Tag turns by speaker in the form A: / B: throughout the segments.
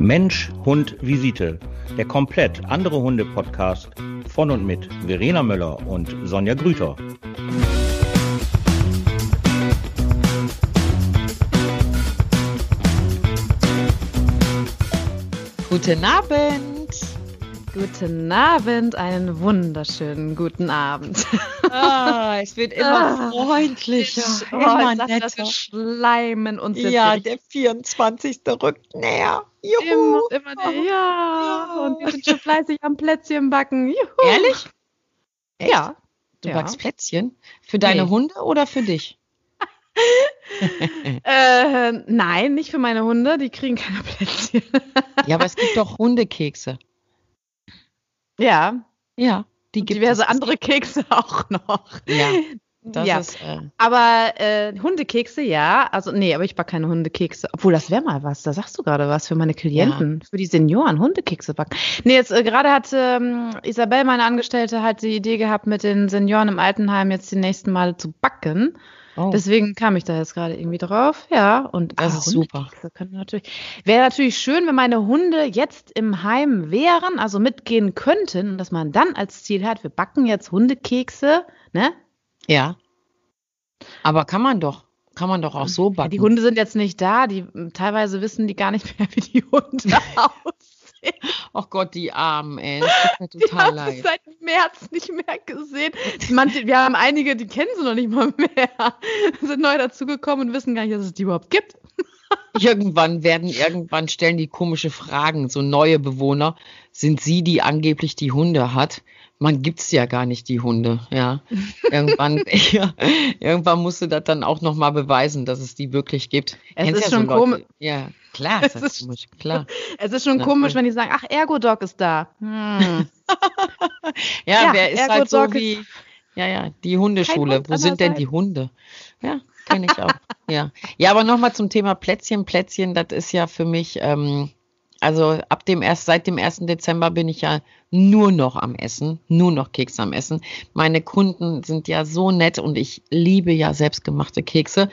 A: Mensch, Hund, Visite. Der komplett andere Hunde-Podcast von und mit Verena Möller und Sonja Grüter.
B: Guten Abend.
C: Guten Abend, einen wunderschönen guten Abend.
B: Ah, es wird immer
C: Ah,
B: freundlicher,
C: Oh,
B: immer
C: ich sag, dass wir
B: netter.
C: schleimen uns jetzt
B: Ja, der 24. rückt näher.
C: immer,
B: Juhu.
C: immer der, ja.
B: Ja.
C: Und wir sind schon fleißig am Plätzchen backen. Juhu.
B: Ehrlich? Echt?
C: Ja.
B: Du
C: ja.
B: backst Plätzchen? Für deine
C: Nee.
B: Hunde oder für dich?
C: Äh, nein, nicht für meine Hunde, die kriegen keine Plätzchen.
B: Ja, aber es gibt doch Hundekekse.
C: ja,
B: Ja, die gibt
C: diverse andere Kekse auch noch.
B: Ja, das
C: ja.
B: ist. Äh,
C: Aber äh, Hundekekse, ja. Also, nee, aber ich backe keine Hundekekse. Obwohl, das wäre mal was. Da sagst du gerade was für meine Klienten, für die Senioren, Hundekekse backen. Nee, jetzt äh, gerade hat ähm, Isabel, meine Angestellte, halt die Idee gehabt, mit den Senioren im Altenheim jetzt die nächsten Male zu backen.
B: Oh,
C: Deswegen kam ich da jetzt gerade irgendwie drauf. Ja, und
B: Das
C: ah,
B: ist super.
C: Wäre natürlich schön, wenn meine Hunde jetzt im Heim wären, also mitgehen könnten und dass man dann als Ziel hat, wir backen jetzt Hundekekse, ne?
B: ja. Aber kann man doch. Kann man doch auch so
C: Ja,
B: backen.
C: die Hunde sind jetzt nicht da, die teilweise wissen die gar nicht mehr, wie die Hunde aussehen.
B: Oh Gott, die Armen, ey. Das tut mir total leid.
C: seit März nicht mehr gesehen. Manche, wir haben einige, die kennen sie noch nicht mal mehr, sind neu dazugekommen und wissen gar nicht, dass es die überhaupt gibt.
B: Irgendwann werden, irgendwann stellen die komische Fragen, so neue Bewohner. Sind sie, die angeblich die Hunde hat? Man gibt's ja gar nicht, die Hunde, ja. Irgendwann, ja, irgendwann musst du das dann auch nochmal beweisen, dass es die wirklich gibt.
C: Es
B: Kennst
C: ist
B: ja
C: schon
B: Leute-
C: komisch.
B: Ja, klar,
C: Es
B: ist komisch, klar.
C: Es ist schon
B: Na,
C: komisch, wenn die sagen, ach, Ergodoc ist da. Hm.
B: Ja,
C: Ja,
B: wer ist
C: Ergo
B: halt so
C: Dog
B: wie, ja, ja, die Hundeschule.
C: Hund
B: Wo sind denn die. Hunde? Ja, kenne ich auch. ja. ja, aber nochmal zum Thema Plätzchen. Plätzchen, das ist ja für mich, ähm, also ab dem erst, seit dem 1. Dezember bin ich ja nur noch am Essen, nur noch Kekse am Essen. Meine Kunden sind ja so nett und ich liebe ja selbstgemachte Kekse.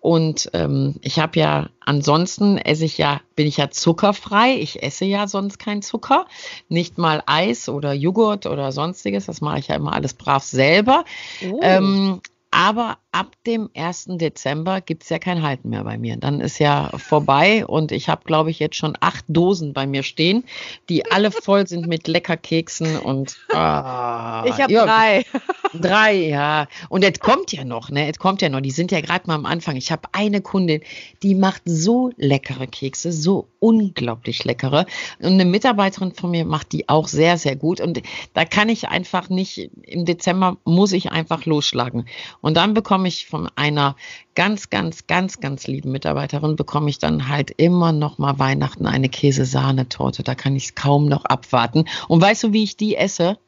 B: Und ähm, ich habe ja, ansonsten esse ich ja, bin ich ja zuckerfrei. Ich esse ja sonst keinen Zucker. Nicht mal Eis oder Joghurt oder sonstiges. Das mache ich ja immer alles brav selber.
C: Oh.
B: Ähm, aber ab dem 1. Dezember gibt's ja kein Halten mehr bei mir. Dann ist ja vorbei und ich habe, glaube ich, jetzt schon acht Dosen bei mir stehen, die alle voll sind mit Leckerkeksen und ah,
C: ich habe
B: ja,
C: drei.
B: Drei, ja. Und es kommt ja noch, ne? Es kommt ja noch. Die sind ja gerade mal am Anfang. Ich habe eine Kundin, die macht so leckere Kekse, so unglaublich leckere. Und eine Mitarbeiterin von mir macht die auch sehr, sehr gut. Und da kann ich einfach nicht, im Dezember muss ich einfach losschlagen. Und dann bekomme ich von einer ganz, ganz, ganz, ganz lieben Mitarbeiterin, bekomme ich dann halt immer noch mal Weihnachten eine Käsesahnetorte. Da kann ich es kaum noch abwarten. Und weißt du, wie ich die esse?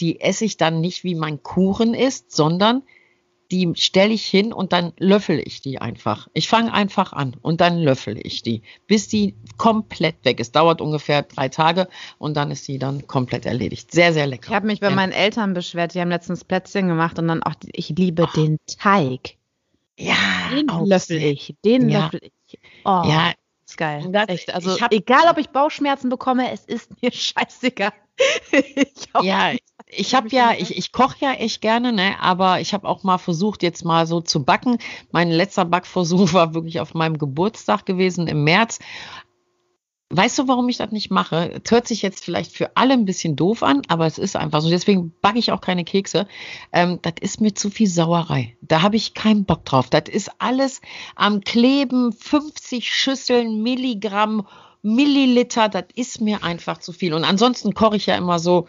B: die esse ich dann nicht wie mein Kuchen ist, sondern die stelle ich hin und dann löffel ich die einfach. Ich fange einfach an und dann löffel ich die, bis die komplett weg ist. Dauert ungefähr drei Tage und dann ist die dann komplett erledigt. Sehr, sehr lecker.
C: Ich habe mich bei
B: Ja.
C: meinen Eltern beschwert, die haben letztens Plätzchen gemacht und dann auch, die- ich liebe den Teig.
B: ja,
C: Den löffel ich, den
B: Ja.
C: löffel ich. Oh,
B: Ja,
C: ist geil.
B: Das-
C: Echt. Also
B: ich hab-
C: egal, ob ich Bauchschmerzen bekomme, es ist mir scheißegal. ich
B: Ja, ich habe
C: Hab ich
B: ja, ich, ich koche ja echt gerne, ne? Aber ich habe auch mal versucht, jetzt mal so zu backen. Mein letzter Backversuch war wirklich auf meinem Geburtstag gewesen im März. Weißt du, warum ich das nicht mache? Es hört sich jetzt vielleicht für alle ein bisschen doof an, aber es ist einfach so. Deswegen backe ich auch keine Kekse. Ähm, das ist mir zu viel Sauerei. Da habe ich keinen Bock drauf. Das ist alles am Kleben, 50 Schüsseln, Milligramm, Milliliter. Das ist mir einfach zu viel. Und ansonsten koche ich ja immer so,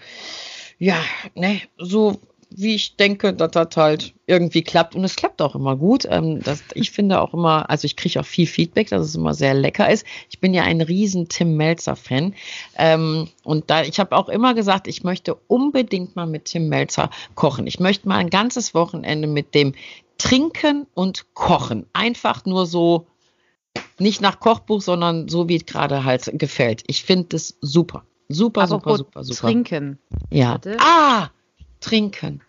B: ja, ne, so wie ich denke, dass das halt irgendwie klappt. Und es klappt auch immer gut. Ähm, das, ich finde auch immer, also ich kriege auch viel Feedback, dass es immer sehr lecker ist. Ich bin ja ein riesen Tim Melzer-Fan. Ähm, und da, ich habe auch immer gesagt, ich möchte unbedingt mal mit Tim Melzer kochen. Ich möchte mal ein ganzes Wochenende mit dem trinken und kochen. Einfach nur so, nicht nach Kochbuch, sondern so, wie es gerade halt gefällt. Ich finde das super. Super, super,
C: Apropos
B: super, super.
C: Trinken.
B: Ja.
C: Warte.
B: Ah, trinken.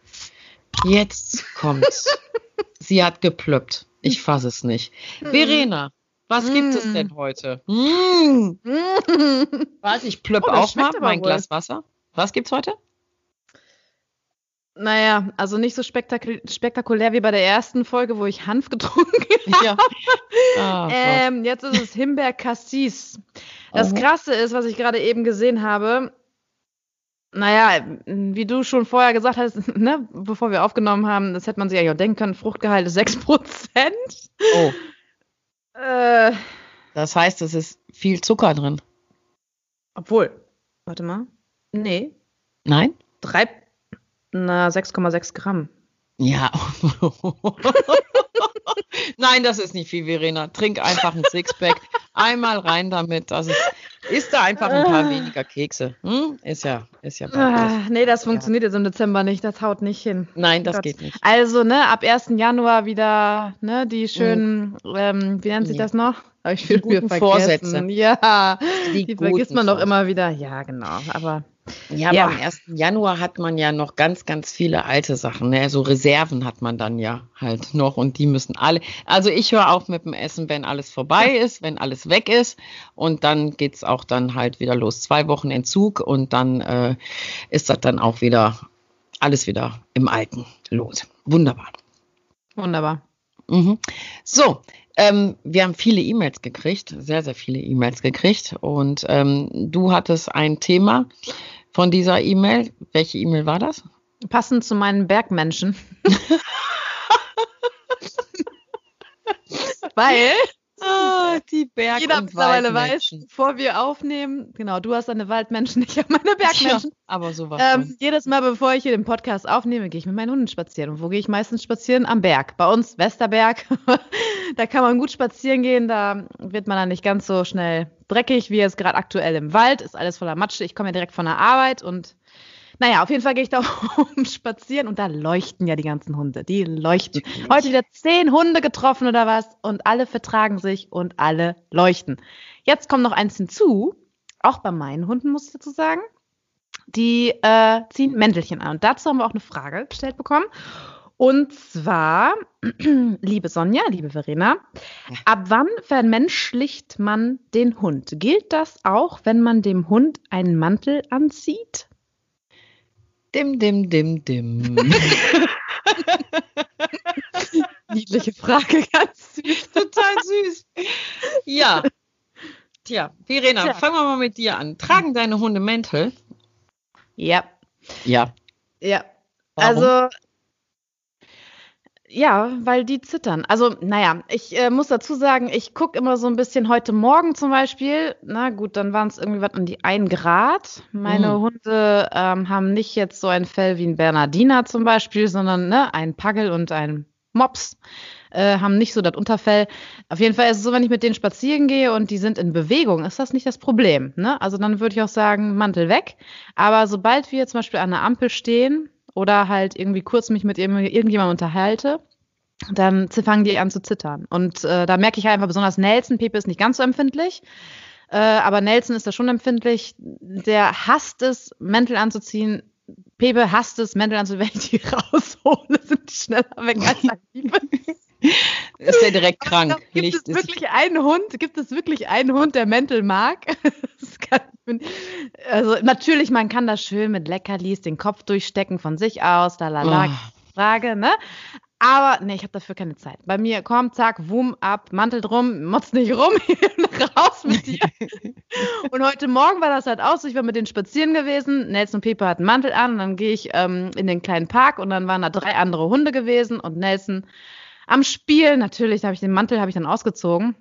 B: Jetzt kommt's. Sie hat geplöppt. Ich fasse es nicht. Verena, Was mm. gibt es denn heute? Mm. Warte, ich plöpp oh, auch mal mein wohl. Glas Wasser. Was gibt's heute?
C: Naja, also nicht so spektakul spektakulär wie bei der ersten Folge, wo ich Hanf getrunken habe. Ja. Oh, ähm, jetzt ist es Himbeer Cassis. Das Krasse ist, was ich gerade eben gesehen habe, naja, wie du schon vorher gesagt hast, ne, bevor wir aufgenommen haben, das hätte man sich eigentlich auch denken können, Fruchtgehalt ist 6%.
B: Oh. Äh, das heißt, es ist viel Zucker drin.
C: Obwohl, warte mal. Nee.
B: Nein?
C: Drei, na, 6,6 Gramm.
B: Ja. Nein, das ist nicht viel, Verena. Trink einfach ein Sixpack. Einmal rein damit. Das ist, ist da einfach ein paar weniger Kekse. Hm? Ist ja, ist ja.
C: Ah, nee, das funktioniert ja. jetzt im Dezember nicht. Das haut nicht hin.
B: Nein, das Gott. geht nicht.
C: Also, ne, ab 1. Januar wieder, ne, die schönen, mhm. ähm, wie nennt sich ja. das noch?
B: Habe ich viel Vorsätze.
C: Ja, die, die vergisst man doch immer wieder. Ja, genau. Aber
B: ja, ja, aber am 1. Januar hat man ja noch ganz, ganz viele alte Sachen. Ne? So Reserven hat man dann ja halt noch und die müssen alle. Also ich höre auf mit dem Essen, wenn alles vorbei ist, wenn alles weg ist. Und dann geht's auch dann halt wieder los. Zwei Wochen Entzug und dann äh, ist das dann auch wieder alles wieder im Alten los. Wunderbar.
C: Wunderbar.
B: Mhm. So, ähm, wir haben viele E-Mails gekriegt, sehr, sehr viele E-Mails gekriegt. Und ähm, du hattest ein Thema von dieser E-Mail. Welche E-Mail war das?
C: Passend zu meinen Bergmenschen. Weil
B: Ah, die Berg- Jeder und mittlerweile weiß,
C: bevor wir aufnehmen, genau, du hast deine Waldmenschen, ich habe meine Bergmenschen. Ja,
B: aber sowas.
C: Ähm, jedes Mal, bevor ich hier den Podcast aufnehme, gehe ich mit meinen Hunden spazieren. Und wo gehe ich meistens spazieren? Am Berg. Bei uns Westerberg. da kann man gut spazieren gehen, da wird man dann nicht ganz so schnell dreckig, wie jetzt gerade aktuell im Wald. Ist alles voller Matsche. Ich komme ja direkt von der Arbeit und naja, auf jeden Fall gehe ich da oben spazieren und da leuchten ja die ganzen Hunde. Die leuchten. Heute wieder zehn Hunde getroffen oder was und alle vertragen sich und alle leuchten. Jetzt kommt noch eins hinzu, auch bei meinen Hunden muss ich dazu sagen. Die äh, ziehen Mäntelchen an. Und dazu haben wir auch eine Frage gestellt bekommen. Und zwar, liebe Sonja, liebe Verena, ab wann vermenschlicht man den Hund? Gilt das auch, wenn man dem Hund einen Mantel anzieht?
B: Dim, dim, dim, dim.
C: Niedliche Frage, ganz süß.
B: Total süß. Ja. Tja, Verena, Tja. fangen wir mal mit dir an. Tragen deine Hunde Mäntel?
C: Ja.
B: Ja.
C: Ja. Warum? Also ja, weil die zittern. Also, naja, ich äh, muss dazu sagen, ich gucke immer so ein bisschen heute Morgen zum Beispiel. Na gut, dann waren es irgendwie was um die 1 Grad. Meine mhm. Hunde ähm, haben nicht jetzt so ein Fell wie ein Bernardiner zum Beispiel, sondern ne, ein Pagel und ein Mops. Äh, haben nicht so das Unterfell. Auf jeden Fall ist es so, wenn ich mit denen spazieren gehe und die sind in Bewegung, ist das nicht das Problem. Ne? Also dann würde ich auch sagen, Mantel weg. Aber sobald wir zum Beispiel an der Ampel stehen, oder halt irgendwie kurz mich mit irgendjemandem unterhalte, dann fangen die an zu zittern. Und äh, da merke ich halt einfach besonders Nelson, Pepe ist nicht ganz so empfindlich, äh, aber Nelson ist da schon empfindlich. Der hasst es, Mäntel anzuziehen. Pepe hasst es, Mäntel anzuziehen. Wenn ich die raushole, sind die schneller weg als Liebe.
B: ist der direkt krank.
C: Glaub, gibt Licht es wirklich einen Hund? Gibt es wirklich einen Hund, der Mäntel mag? also natürlich, man kann das schön mit Leckerlis den Kopf durchstecken von sich aus, da la oh. Frage, ne? Aber nee, ich habe dafür keine Zeit. Bei mir kommt, zack, wum, ab, Mantel drum, motz nicht rum, raus mit dir. und heute Morgen war das halt auch so, ich war mit denen spazieren gewesen, Nelson und Pepe hatten Mantel an und dann gehe ich ähm, in den kleinen Park und dann waren da drei andere Hunde gewesen und Nelson am Spiel, natürlich, habe ich den Mantel habe ich dann ausgezogen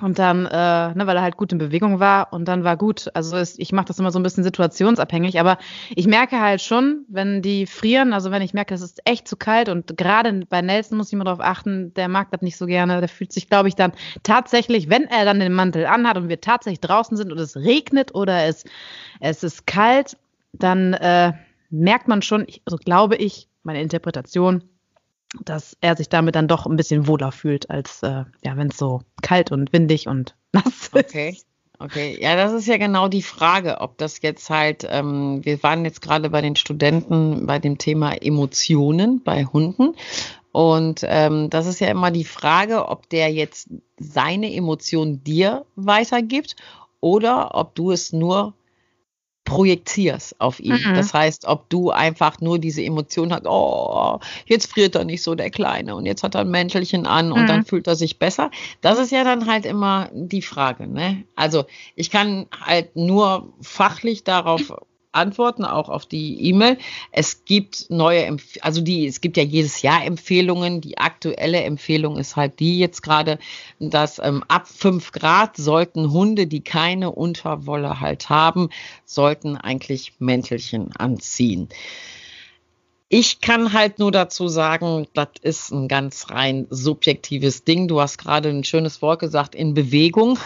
C: und dann, äh, ne, weil er halt gut in Bewegung war und dann war gut. Also es, ich mache das immer so ein bisschen situationsabhängig, aber ich merke halt schon, wenn die frieren, also wenn ich merke, es ist echt zu kalt und gerade bei Nelson muss ich immer darauf achten, der mag das nicht so gerne. Der fühlt sich, glaube ich, dann tatsächlich, wenn er dann den Mantel anhat und wir tatsächlich draußen sind und es regnet oder es, es ist kalt, dann äh, merkt man schon, also glaube ich, meine Interpretation, dass er sich damit dann doch ein bisschen wohler fühlt, als äh, ja, wenn es so kalt und windig und nass ist.
B: Okay. Okay, ja, das ist ja genau die Frage, ob das jetzt halt, ähm, wir waren jetzt gerade bei den Studenten bei dem Thema Emotionen bei Hunden Und ähm, das ist ja immer die Frage, ob der jetzt seine Emotionen dir weitergibt oder ob du es nur projizierst auf ihn. Mhm. Das heißt, ob du einfach nur diese Emotion hast, oh, jetzt friert er nicht so der Kleine und jetzt hat er ein Mäntelchen an und mhm. dann fühlt er sich besser. Das ist ja dann halt immer die Frage. Ne? Also ich kann halt nur fachlich darauf antworten, auch auf die E-Mail. Es gibt neue, also die, es gibt ja jedes Jahr Empfehlungen. Die aktuelle Empfehlung ist halt die jetzt gerade, dass ähm, ab fünf Grad sollten Hunde, die keine Unterwolle halt haben, sollten eigentlich Mäntelchen anziehen. Ich kann halt nur dazu sagen, das ist ein ganz rein subjektives Ding. Du hast gerade ein schönes Wort gesagt, in Bewegung.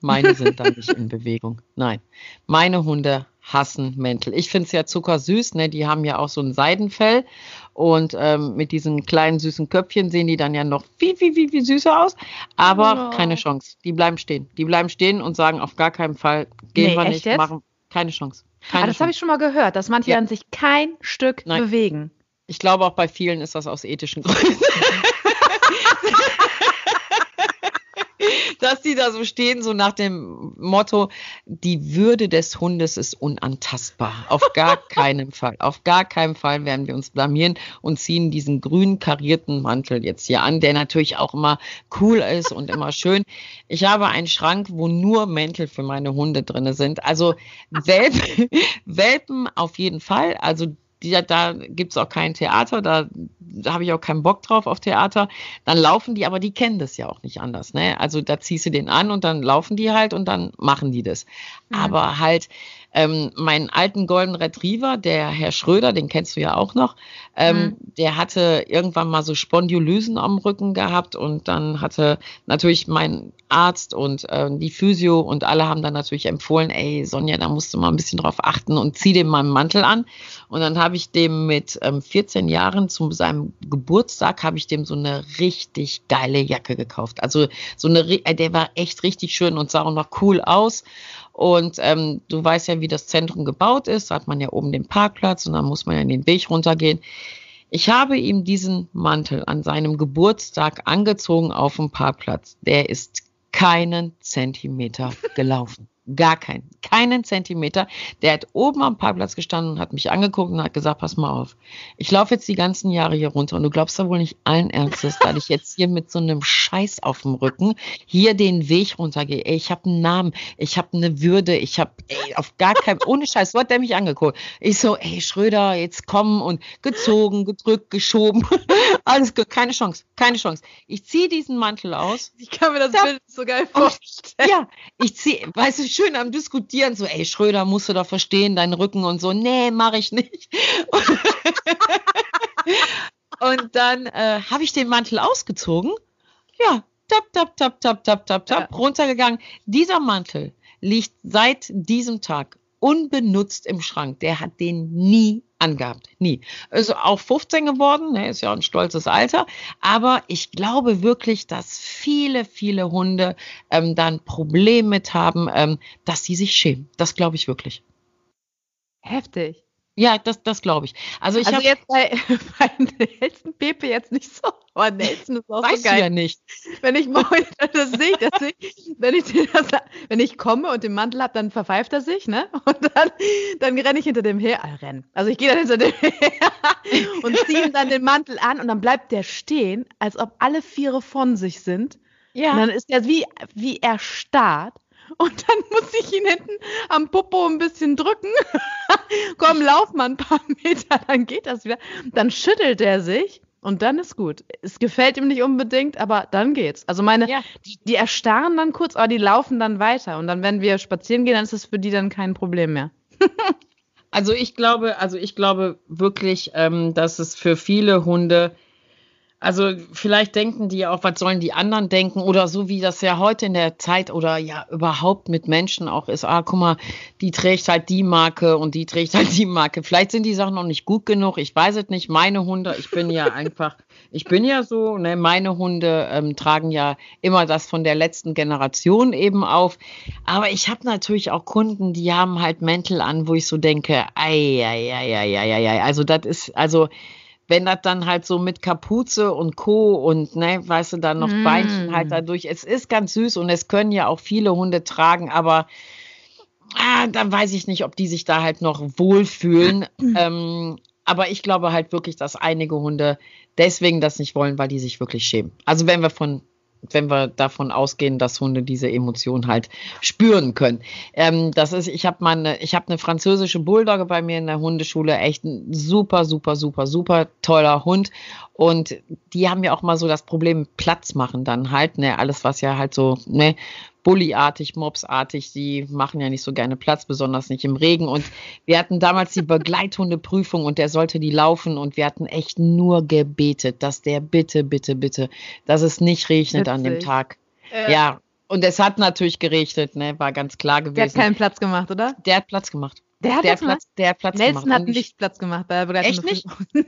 B: Meine sind da nicht in Bewegung. Nein, meine Hunde hassen Mäntel. Ich finde es ja zuckersüß, ne? Die haben ja auch so ein Seidenfell und ähm, mit diesen kleinen süßen Köpfchen sehen die dann ja noch viel, viel, viel, viel süßer aus. Aber oh. keine Chance. Die bleiben stehen. Die bleiben stehen und sagen auf gar keinen Fall, gehen nee, wir nicht, jetzt? machen keine Chance. Keine
C: ah, das habe ich schon mal gehört, dass manche ja. an sich kein Stück Nein. bewegen.
B: Ich glaube auch bei vielen ist das aus ethischen Gründen. Dass die da so stehen, so nach dem Motto, die Würde des Hundes ist unantastbar. Auf gar keinen Fall. Auf gar keinen Fall werden wir uns blamieren und ziehen diesen grün karierten Mantel jetzt hier an, der natürlich auch immer cool ist und immer schön. Ich habe einen Schrank, wo nur Mäntel für meine Hunde drin sind. Also Welpen, Welpen auf jeden Fall. Also die, da gibt es auch kein Theater, da, da habe ich auch keinen Bock drauf auf Theater. Dann laufen die, aber die kennen das ja auch nicht anders. Ne? Also da ziehst du den an und dann laufen die halt und dann machen die das. Mhm. Aber halt, ähm, meinen alten Golden Retriever, der Herr Schröder, den kennst du ja auch noch, ähm, mhm. der hatte irgendwann mal so Spondylysen am Rücken gehabt und dann hatte natürlich mein Arzt und äh, die Physio und alle haben dann natürlich empfohlen, ey Sonja, da musst du mal ein bisschen drauf achten und zieh dem mal einen Mantel an. Und dann habe ich dem mit ähm, 14 Jahren zu seinem Geburtstag habe ich dem so eine richtig geile Jacke gekauft. Also so eine, äh, der war echt richtig schön und sah auch noch cool aus. Und ähm, du weißt ja, wie das Zentrum gebaut ist. Da hat man ja oben den Parkplatz und dann muss man ja in den Weg runtergehen. Ich habe ihm diesen Mantel an seinem Geburtstag angezogen auf dem Parkplatz. Der ist keinen Zentimeter gelaufen. Gar keinen. Keinen Zentimeter. Der hat oben am Parkplatz gestanden und hat mich angeguckt und hat gesagt, pass mal auf. Ich laufe jetzt die ganzen Jahre hier runter und du glaubst da wohl nicht allen Ernstes, weil ich jetzt hier mit so einem Scheiß auf dem Rücken hier den Weg runtergehe. Ey, ich habe einen Namen, ich habe eine Würde, ich habe auf gar keinen, ohne Scheiß, so hat der mich angeguckt. Ich so, ey, Schröder, jetzt kommen und gezogen, gedrückt, geschoben. Alles gut, keine Chance, keine Chance. Ich ziehe diesen Mantel aus.
C: Ich kann mir das da, Bild so geil vorstellen.
B: Ja, ich ziehe, weißt du, schön am Diskutieren, so, ey, Schröder, musst du doch verstehen, deinen Rücken und so. Nee, mache ich nicht. und dann äh, habe ich den Mantel ausgezogen. Ja, tap, tap, tap, tap, tap, tap, tap, ja. runtergegangen. Dieser Mantel liegt seit diesem Tag unbenutzt im Schrank. Der hat den nie angehabt. Nie. Also auch 15 geworden, ne, ist ja ein stolzes Alter. Aber ich glaube wirklich, dass viele, viele Hunde ähm, da ein Problem mit haben, ähm, dass sie sich schämen. Das glaube ich wirklich.
C: Heftig.
B: Ja, das, das glaube ich. Also ich
C: also hab, jetzt bei, bei Nelson Pepe jetzt nicht so, aber Nelson ist auch weißt so geil.
B: Du ja nicht.
C: Wenn ich morgen, das sehe ich, das sehe ich, wenn ich, das, wenn ich komme und den Mantel habe, dann verpfeift er sich, ne? Und dann, dann renne ich hinter dem her, äh, renn. Also ich gehe dann hinter dem her und ziehe ihm dann den Mantel an und dann bleibt der stehen, als ob alle Viere von sich sind. Ja. Und dann ist er wie, wie erstarrt. Und dann muss ich ihn hinten am Popo ein bisschen drücken. Komm, lauf mal ein paar Meter, dann geht das wieder. Dann schüttelt er sich und dann ist gut. Es gefällt ihm nicht unbedingt, aber dann geht's. Also meine, ja. die, die, erstarren dann kurz, aber die laufen dann weiter. Und dann, wenn wir spazieren gehen, dann ist es für die dann kein Problem mehr.
B: also ich glaube, also ich glaube wirklich, ähm, dass es für viele Hunde also vielleicht denken die auch, was sollen die anderen denken oder so wie das ja heute in der Zeit oder ja überhaupt mit Menschen auch ist, ah, guck mal, die trägt halt die Marke und die trägt halt die Marke. Vielleicht sind die Sachen noch nicht gut genug, ich weiß es nicht. Meine Hunde, ich bin ja einfach, ich bin ja so, ne, meine Hunde ähm, tragen ja immer das von der letzten Generation eben auf. Aber ich habe natürlich auch Kunden, die haben halt Mäntel an, wo ich so denke, ei, ei, ei, ei, ei, ei, also das ist, also wenn das dann halt so mit Kapuze und Co. und ne, weißt du, dann noch mm. Beinchen halt dadurch. Es ist ganz süß und es können ja auch viele Hunde tragen, aber ah, dann weiß ich nicht, ob die sich da halt noch wohlfühlen. ähm, aber ich glaube halt wirklich, dass einige Hunde deswegen das nicht wollen, weil die sich wirklich schämen. Also wenn wir von wenn wir davon ausgehen, dass Hunde diese Emotion halt spüren können. Ähm, das ist, ich habe meine, ich habe eine französische Bulldogge bei mir in der Hundeschule, echt ein super, super, super, super toller Hund. Und die haben ja auch mal so das Problem Platz machen dann halt, ne, alles was ja halt so, ne, Bullyartig, Mobsartig, die machen ja nicht so gerne Platz, besonders nicht im Regen. Und wir hatten damals die Begleithundeprüfung und der sollte die laufen und wir hatten echt nur gebetet, dass der bitte, bitte, bitte, dass es nicht regnet Witzig. an dem Tag. Äh. Ja, und es hat natürlich geregnet, ne, war ganz klar gewesen. Der
C: hat keinen Platz gemacht, oder?
B: Der hat Platz gemacht.
C: Der hat,
B: der Platz, der Platz
C: Nelson
B: gemacht.
C: hat nicht Platz gemacht bei
B: der Echt nicht?
C: Nein,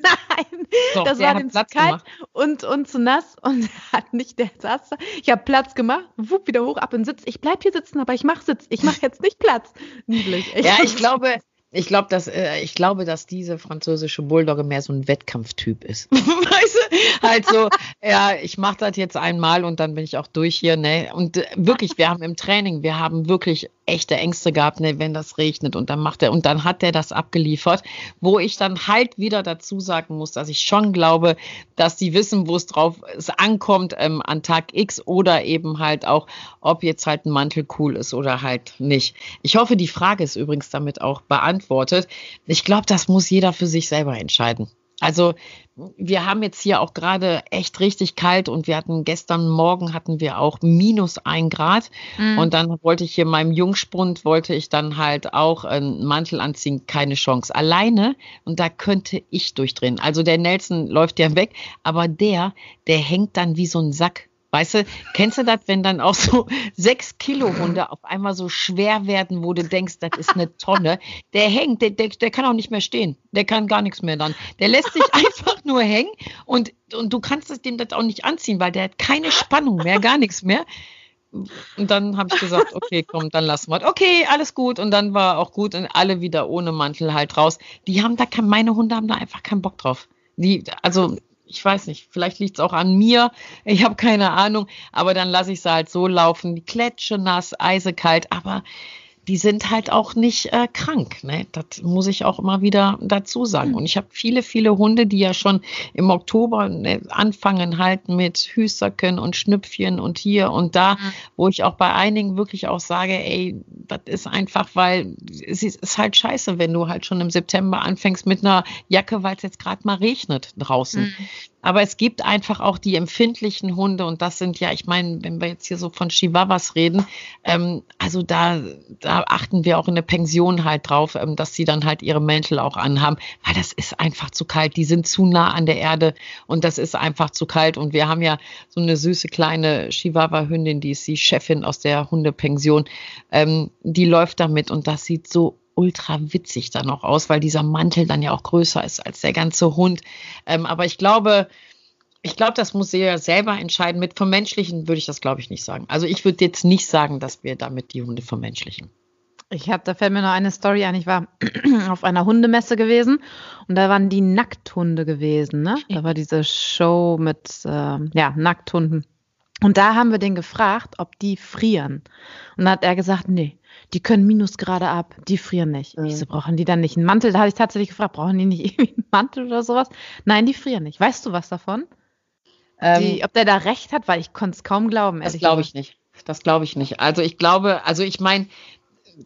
B: Doch,
C: das war dem zu kalt und, und zu nass und hat nicht, der saß da. Ich habe Platz gemacht, wupp, wieder hoch ab und Sitz. Ich bleib hier sitzen, aber ich mach Sitz. Ich mach jetzt nicht Platz.
B: Niedlich. Ich ja, ich glaube, ich glaube, dass äh, ich glaube, dass diese französische Bulldogge mehr so ein Wettkampftyp ist. weißt du? Halt so, ja, ich mache das jetzt einmal und dann bin ich auch durch hier, ne? Und äh, wirklich, wir haben im Training, wir haben wirklich echte Ängste gehabt, ne, wenn das regnet und dann macht er und dann hat er das abgeliefert, wo ich dann halt wieder dazu sagen muss, dass ich schon glaube, dass die wissen, wo es drauf es ankommt ähm, an Tag X oder eben halt auch, ob jetzt halt ein Mantel cool ist oder halt nicht. Ich hoffe, die Frage ist übrigens damit auch beantwortet. Ich glaube, das muss jeder für sich selber entscheiden. Also wir haben jetzt hier auch gerade echt richtig kalt und wir hatten gestern Morgen hatten wir auch minus ein Grad mhm. und dann wollte ich hier meinem Jungspund wollte ich dann halt auch einen Mantel anziehen, keine Chance. Alleine und da könnte ich durchdrehen. Also der Nelson läuft ja weg, aber der, der hängt dann wie so ein Sack Weißt du, kennst du das, wenn dann auch so sechs Kilo Hunde auf einmal so schwer werden, wo du denkst, das ist eine Tonne? Der hängt, der, der, der kann auch nicht mehr stehen. Der kann gar nichts mehr dann. Der lässt sich einfach nur hängen und, und du kannst es dem das auch nicht anziehen, weil der hat keine Spannung mehr, gar nichts mehr. Und dann habe ich gesagt, okay, komm, dann lassen wir. Okay, alles gut. Und dann war auch gut und alle wieder ohne Mantel halt raus. Die haben da kein, meine Hunde haben da einfach keinen Bock drauf. Die, also ich weiß nicht, vielleicht liegt es auch an mir, ich habe keine Ahnung, aber dann lasse ich sie halt so laufen, die Kletsche nass, eisekalt, aber die sind halt auch nicht äh, krank. Ne? Das muss ich auch immer wieder dazu sagen. Und ich habe viele, viele Hunde, die ja schon im Oktober ne, anfangen halt mit Hüsterken und Schnüpfchen und hier und da, mhm. wo ich auch bei einigen wirklich auch sage, ey, das ist einfach, weil es ist halt scheiße, wenn du halt schon im September anfängst mit einer Jacke, weil es jetzt gerade mal regnet draußen. Mhm. Aber es gibt einfach auch die empfindlichen Hunde und das sind ja, ich meine, wenn wir jetzt hier so von Chihuahuas reden, ähm, also da, da achten wir auch in der Pension halt drauf, ähm, dass sie dann halt ihre Mäntel auch anhaben, weil das ist einfach zu kalt. Die sind zu nah an der Erde und das ist einfach zu kalt. Und wir haben ja so eine süße kleine Chihuahua-Hündin, die ist die Chefin aus der Hundepension, ähm, die läuft damit und das sieht so ultra witzig dann noch aus, weil dieser Mantel dann ja auch größer ist als der ganze Hund. Ähm, aber ich glaube, ich glaube, das muss jeder selber entscheiden. Mit vermenschlichen würde ich das, glaube ich, nicht sagen. Also ich würde jetzt nicht sagen, dass wir damit die Hunde vermenschlichen.
C: Ich habe, da fällt mir noch eine Story ein. Ich war auf einer Hundemesse gewesen und da waren die Nackthunde gewesen. Ne? Da war diese Show mit äh, ja, Nackthunden. Und da haben wir den gefragt, ob die frieren. Und da hat er gesagt, nee, die können Minusgrade ab, die frieren nicht. Mhm. Ich so, brauchen die dann nicht einen Mantel? Da habe ich tatsächlich gefragt, brauchen die nicht irgendwie einen Mantel oder sowas? Nein, die frieren nicht. Weißt du was davon? Ähm, die, ob der da recht hat, weil ich konnte es kaum glauben.
B: Das glaube ich nicht. Das glaube ich nicht. Also ich glaube, also ich meine,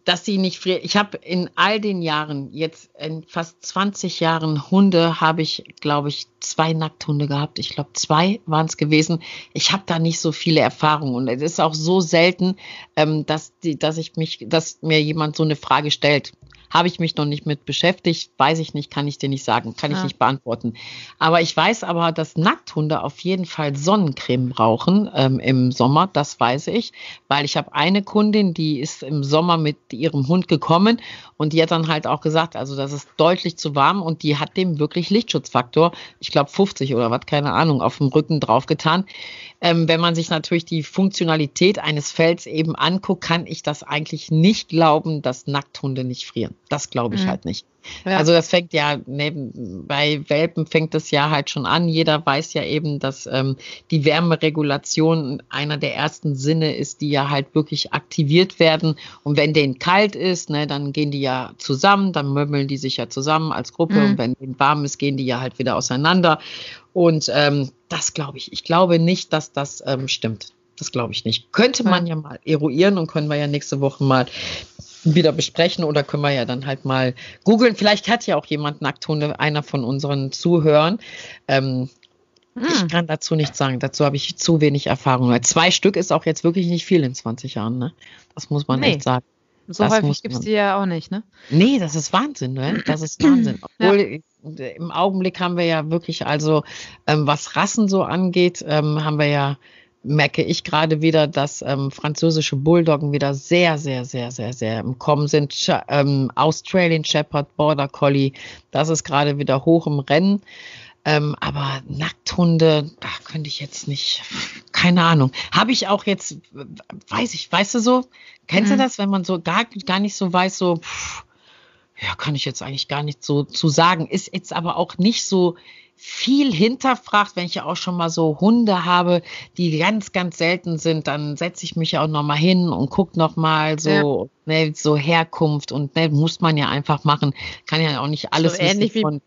B: dass sie nicht frieren. Ich habe in all den Jahren, jetzt in fast 20 Jahren Hunde, habe ich, glaube ich, zwei Nackthunde gehabt. Ich glaube, zwei waren es gewesen. Ich habe da nicht so viele Erfahrungen und es ist auch so selten, ähm, dass, die, dass ich mich, dass mir jemand so eine Frage stellt. Habe ich mich noch nicht mit beschäftigt, weiß ich nicht, kann ich dir nicht sagen, kann ich nicht beantworten. Aber ich weiß aber, dass Nackthunde auf jeden Fall Sonnencreme brauchen ähm, im Sommer, das weiß ich, weil ich habe eine Kundin, die ist im Sommer mit ihrem Hund gekommen und die hat dann halt auch gesagt, also das ist deutlich zu warm und die hat dem wirklich Lichtschutzfaktor, ich glaube 50 oder was, keine Ahnung, auf dem Rücken draufgetan. Ähm, wenn man sich natürlich die Funktionalität eines Fells eben anguckt, kann ich das eigentlich nicht glauben, dass Nackthunde nicht frieren. Das glaube ich mhm. halt nicht. Ja. Also das fängt ja, neben, bei Welpen fängt es ja halt schon an. Jeder weiß ja eben, dass ähm, die Wärmeregulation einer der ersten Sinne ist, die ja halt wirklich aktiviert werden. Und wenn denen kalt ist, ne, dann gehen die ja zusammen, dann möbeln die sich ja zusammen als Gruppe. Mhm. Und wenn denen warm ist, gehen die ja halt wieder auseinander. Und ähm, das glaube ich. Ich glaube nicht, dass das ähm, stimmt. Das glaube ich nicht. Könnte man ja mal eruieren und können wir ja nächste Woche mal wieder besprechen oder können wir ja dann halt mal googeln. Vielleicht hat ja auch jemand Nackthunde, einer von unseren Zuhörern. Ähm, hm. Ich kann dazu nichts sagen. Dazu habe ich zu wenig Erfahrung. Zwei Stück ist auch jetzt wirklich nicht viel in 20 Jahren. Ne? Das muss man nee. echt sagen.
C: So das häufig gibt es die ja auch nicht, ne?
B: Nee, das ist Wahnsinn, ne? Das ist Wahnsinn. Obwohl ja. im Augenblick haben wir ja wirklich, also ähm, was Rassen so angeht, ähm, haben wir ja merke ich gerade wieder, dass ähm, französische Bulldoggen wieder sehr, sehr, sehr, sehr, sehr im Kommen sind. Sch ähm, Australian Shepherd, Border Collie, das ist gerade wieder hoch im Rennen. Ähm, aber Nackthunde, da könnte ich jetzt nicht, keine Ahnung. Habe ich auch jetzt, weiß ich, weißt du so, kennst mhm. du das, wenn man so gar, gar nicht so weiß, so, pff, ja, kann ich jetzt eigentlich gar nicht so zu sagen. Ist jetzt aber auch nicht so viel hinterfragt, wenn ich ja auch schon mal so Hunde habe, die ganz, ganz selten sind, dann setze ich mich ja auch noch mal hin und gucke noch mal so, ja. ne, so Herkunft und ne, muss man ja einfach machen. Kann ja auch nicht alles
C: so ähnlich wie, von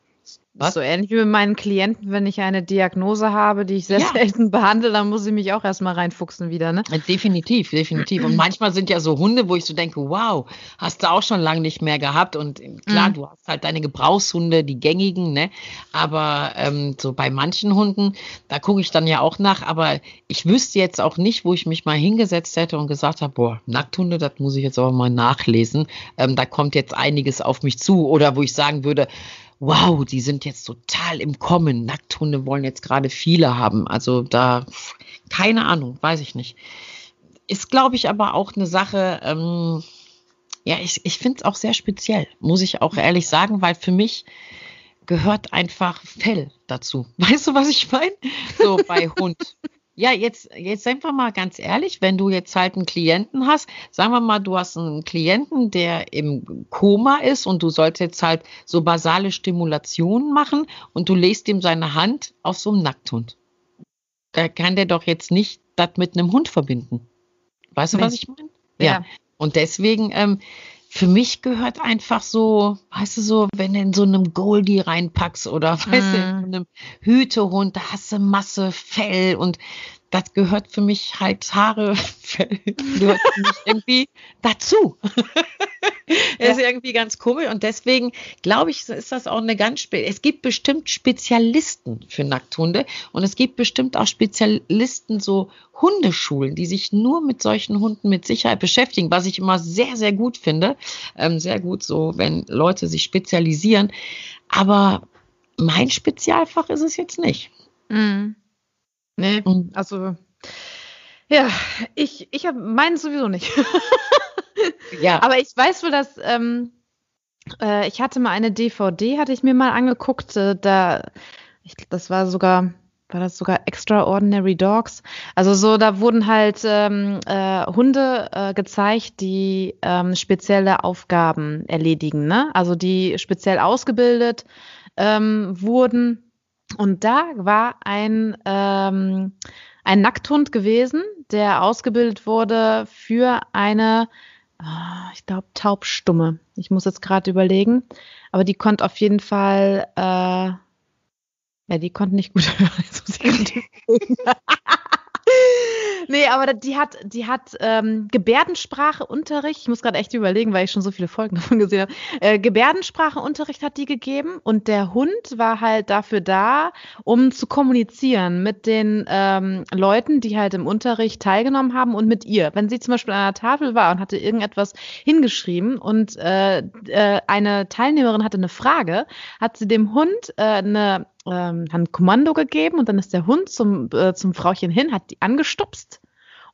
C: was? So ähnlich wie mit meinen Klienten, wenn ich eine Diagnose habe, die ich sehr ja. selten behandle, dann muss ich mich auch erstmal reinfuchsen wieder, ne?
B: Definitiv, definitiv. Und manchmal sind ja so Hunde, wo ich so denke, wow, hast du auch schon lange nicht mehr gehabt. Und klar, mhm. du hast halt deine Gebrauchshunde, die gängigen, ne? Aber ähm, so bei manchen Hunden, da gucke ich dann ja auch nach. Aber ich wüsste jetzt auch nicht, wo ich mich mal hingesetzt hätte und gesagt habe, boah, Nackthunde, das muss ich jetzt aber mal nachlesen. Ähm, da kommt jetzt einiges auf mich zu. Oder wo ich sagen würde, wow, die sind jetzt total im Kommen. Nackthunde wollen jetzt gerade viele haben. Also da, keine Ahnung, weiß ich nicht. Ist, glaube ich, aber auch eine Sache, ähm, ja, ich, ich finde es auch sehr speziell, muss ich auch ehrlich sagen, weil für mich gehört einfach Fell dazu. Weißt du, was ich meine? So bei Hund. Ja, jetzt, jetzt sind wir mal ganz ehrlich, wenn du jetzt halt einen Klienten hast, sagen wir mal, du hast einen Klienten, der im Koma ist und du sollst jetzt halt so basale Stimulationen machen und du legst ihm seine Hand auf so einen Nackthund. Da kann der doch jetzt nicht das mit einem Hund verbinden. Weißt du, was ich meine? Ja. ja. Und deswegen, ähm, für mich gehört einfach so, weißt du, so, wenn du in so einem Goldie reinpackst oder weißt mm. du, in mhm. einem Hütehund, da hast du Masse, Fell und das gehört für mich halt Haare, Fell, gehört für mich irgendwie dazu. ja. ist irgendwie ganz komisch und deswegen glaube ich, ist das auch eine ganz, es gibt bestimmt Spezialisten für Nackthunde und es gibt bestimmt auch Spezialisten, so Hundeschulen, die sich nur mit solchen Hunden mit Sicherheit beschäftigen, was ich immer sehr, sehr gut finde. Ähm, sehr gut so, wenn Leute sich spezialisieren. Aber mein Spezialfach ist es jetzt nicht.
C: Mhm. Nee, also ja, ich, ich habe meinen sowieso nicht. ja. Aber ich weiß wohl, dass ähm, äh, ich hatte mal eine DVD, hatte ich mir mal angeguckt, äh, da, ich, das war sogar, war das sogar Extraordinary Dogs. Also so, da wurden halt ähm, äh, Hunde äh, gezeigt, die ähm, spezielle Aufgaben erledigen, ne? Also die speziell ausgebildet ähm, wurden und da war ein, ähm, ein Nackthund gewesen, der ausgebildet wurde für eine, ich glaube, Taubstumme. Ich muss jetzt gerade überlegen. Aber die konnte auf jeden Fall, äh, ja, die konnte nicht gut hören. Nee, aber die hat, die hat ähm, Gebärdenspracheunterricht. Ich muss gerade echt überlegen, weil ich schon so viele Folgen davon gesehen habe. Äh, Gebärdenspracheunterricht hat die gegeben und der Hund war halt dafür da, um zu kommunizieren mit den ähm, Leuten, die halt im Unterricht teilgenommen haben und mit ihr. Wenn sie zum Beispiel an einer Tafel war und hatte irgendetwas hingeschrieben und äh, äh, eine Teilnehmerin hatte eine Frage, hat sie dem Hund äh, eine ähm, ein Kommando gegeben und dann ist der Hund zum, äh, zum Frauchen hin, hat die angestupst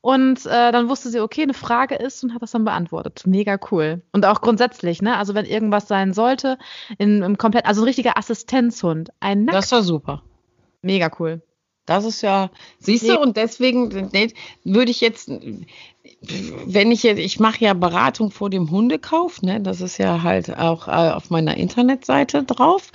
C: und äh, dann wusste sie, okay, eine Frage ist und hat das dann beantwortet. Mega cool. Und auch grundsätzlich, ne? Also wenn irgendwas sein sollte, in, im komplett, also ein richtiger Assistenzhund. Ein
B: Nackt das war super.
C: Mega cool.
B: Das ist ja, siehst du, und deswegen nee, würde ich jetzt, wenn ich jetzt, ich mache ja Beratung vor dem Hundekauf, ne, das ist ja halt auch äh, auf meiner Internetseite drauf,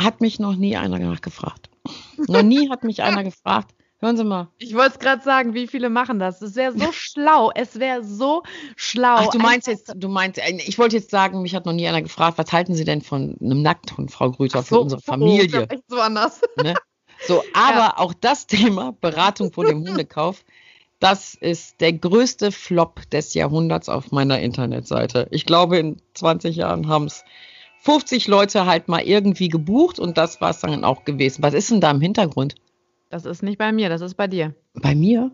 B: hat mich noch nie einer nachgefragt. noch nie hat mich einer gefragt, Hören Sie mal.
C: Ich wollte es gerade sagen, wie viele machen das? Es wäre so schlau. Es wäre so schlau.
B: Ach, du meinst jetzt, du meinst, äh, ich wollte jetzt sagen, mich hat noch nie einer gefragt, was halten Sie denn von einem Nackthund, Frau Grüter, so, für unsere Familie? Oh, echt so anders. Ne? So, aber ja. auch das Thema, Beratung vor dem Hundekauf, das ist der größte Flop des Jahrhunderts auf meiner Internetseite. Ich glaube, in 20 Jahren haben es 50 Leute halt mal irgendwie gebucht und das war es dann auch gewesen. Was ist denn da im Hintergrund?
C: Das ist nicht bei mir, das ist bei dir.
B: Bei mir?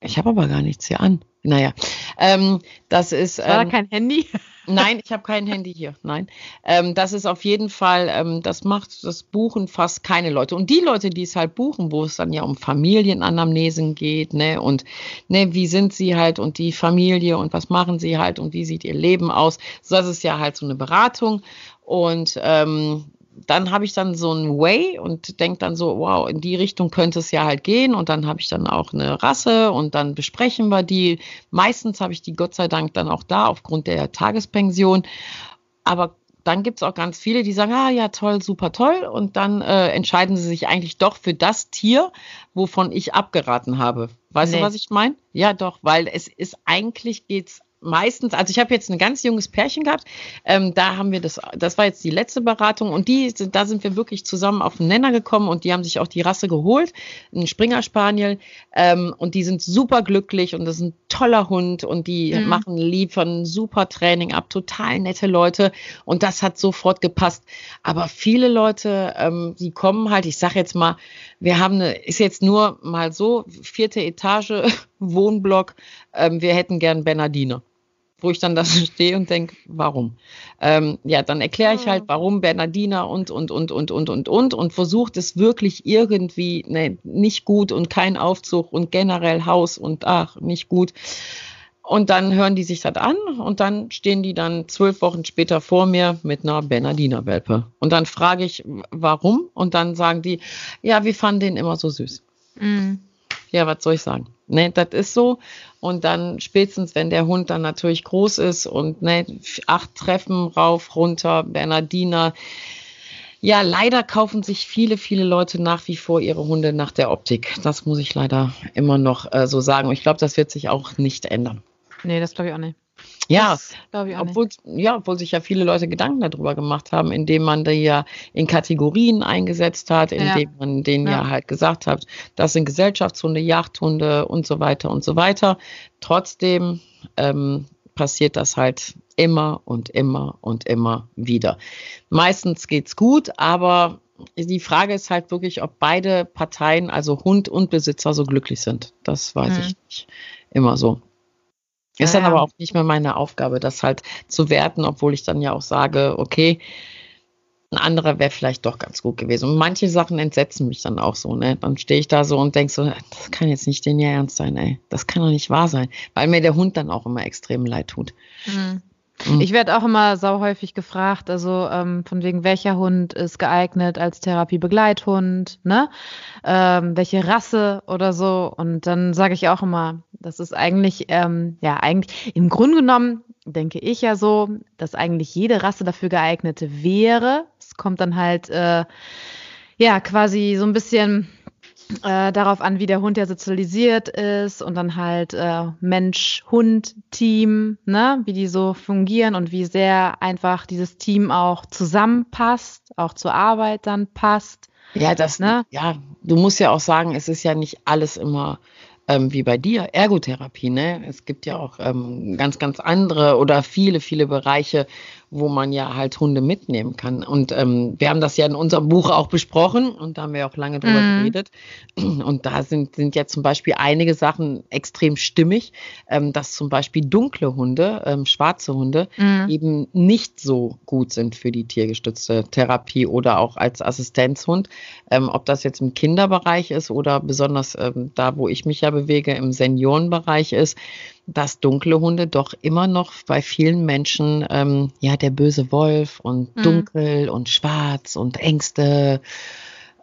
B: Ich habe aber gar nichts hier an. Naja, ähm, das ist.
C: War ähm, da kein Handy?
B: Nein, ich habe kein Handy hier. Nein, ähm, das ist auf jeden Fall. Ähm, das macht das Buchen fast keine Leute. Und die Leute, die es halt buchen, wo es dann ja um Familienanamnesen geht, ne und ne, wie sind sie halt und die Familie und was machen sie halt und wie sieht ihr Leben aus. So, das ist ja halt so eine Beratung und ähm, dann habe ich dann so ein Way und denke dann so, wow, in die Richtung könnte es ja halt gehen. Und dann habe ich dann auch eine Rasse und dann besprechen wir die. Meistens habe ich die Gott sei Dank dann auch da aufgrund der Tagespension. Aber dann gibt es auch ganz viele, die sagen, ah ja, toll, super toll. Und dann äh, entscheiden sie sich eigentlich doch für das Tier, wovon ich abgeraten habe. Weißt nee. du, was ich meine? Ja, doch, weil es ist eigentlich geht's meistens, also ich habe jetzt ein ganz junges Pärchen gehabt, ähm, da haben wir das, das war jetzt die letzte Beratung und die, da sind wir wirklich zusammen auf den Nenner gekommen und die haben sich auch die Rasse geholt, ein Springer Spaniel ähm, und die sind super glücklich und das ist ein toller Hund und die mhm. machen, liefern super Training ab, total nette Leute und das hat sofort gepasst. Aber viele Leute, ähm, die kommen halt, ich sag jetzt mal, wir haben eine, ist jetzt nur mal so, vierte Etage, Wohnblock, ähm, wir hätten gern Bernardiner wo ich dann da stehe und denke, warum? Ähm, ja, dann erkläre ich halt, ah. warum Bernardiner und, und, und, und, und, und, und, und versucht es wirklich irgendwie, ne, nicht gut und kein Aufzug und generell Haus und ach, nicht gut. Und dann hören die sich das an und dann stehen die dann zwölf Wochen später vor mir mit einer Bernardiner-Welpe. Und dann frage ich, warum? Und dann sagen die, ja, wir fanden den immer so süß. Mm. Ja, was soll ich sagen? Ne, das ist so. Und dann spätestens, wenn der Hund dann natürlich groß ist und ne, acht Treffen rauf, runter, Bernardiner. Ja, leider kaufen sich viele, viele Leute nach wie vor ihre Hunde nach der Optik. Das muss ich leider immer noch äh, so sagen. Und ich glaube, das wird sich auch nicht ändern.
C: Nee, das glaube ich auch nicht.
B: Ja, obwohl, ja, obwohl sich ja viele Leute Gedanken darüber gemacht haben, indem man die ja in Kategorien eingesetzt hat, indem ja. man denen ja. ja. halt gesagt hat, das sind Gesellschaftshunde, Jagdhunde und so weiter und so weiter. Trotzdem ähm, passiert das halt immer und immer und immer wieder. Meistens geht's gut, aber die Frage ist halt wirklich, ob beide Parteien, also Hund und Besitzer, so glücklich sind. Das weiß mhm. ich nicht immer so. Ist dann aber auch nicht mehr meine Aufgabe, das halt zu werten, obwohl ich dann ja auch sage, okay, ein anderer wäre vielleicht doch ganz gut gewesen. Und manche Sachen entsetzen mich dann auch so, ne? Dann stehe ich da so und denke so, das kann jetzt nicht den ja ernst sein, ey. Das kann doch nicht wahr sein. Weil mir der Hund dann auch immer extrem leid tut.
C: Mhm. Mhm. Ich werde auch immer sau häufig gefragt, also ähm, von wegen welcher Hund ist geeignet als Therapiebegleithund, ne? Ähm, welche Rasse oder so. Und dann sage ich auch immer, das ist eigentlich, ähm, ja, eigentlich, im Grunde genommen denke ich ja so, dass eigentlich jede Rasse dafür geeignet wäre. Es kommt dann halt, äh, ja, quasi so ein bisschen äh, darauf an, wie der Hund ja sozialisiert ist und dann halt äh, Mensch-Hund-Team, ne, wie die so fungieren und wie sehr einfach dieses Team auch zusammenpasst, auch zur Arbeit dann passt.
B: Ja, das, ne? Ja, du musst ja auch sagen, es ist ja nicht alles immer ähm, wie bei dir, Ergotherapie, ne? Es gibt ja auch ähm, ganz, ganz andere oder viele, viele Bereiche, wo man ja halt Hunde mitnehmen kann. Und ähm, wir haben das ja in unserem Buch auch besprochen und da haben wir auch lange drüber mhm. geredet. Und da sind, sind ja zum Beispiel einige Sachen extrem stimmig, ähm, dass zum Beispiel dunkle Hunde, ähm, schwarze Hunde, mhm. eben nicht so gut sind für die tiergestützte Therapie oder auch als Assistenzhund. Ähm, ob das jetzt im Kinderbereich ist oder besonders ähm, da, wo ich mich ja bewege, im Seniorenbereich ist dass dunkle Hunde doch immer noch bei vielen Menschen ähm, ja der böse Wolf und mhm. dunkel und schwarz und Ängste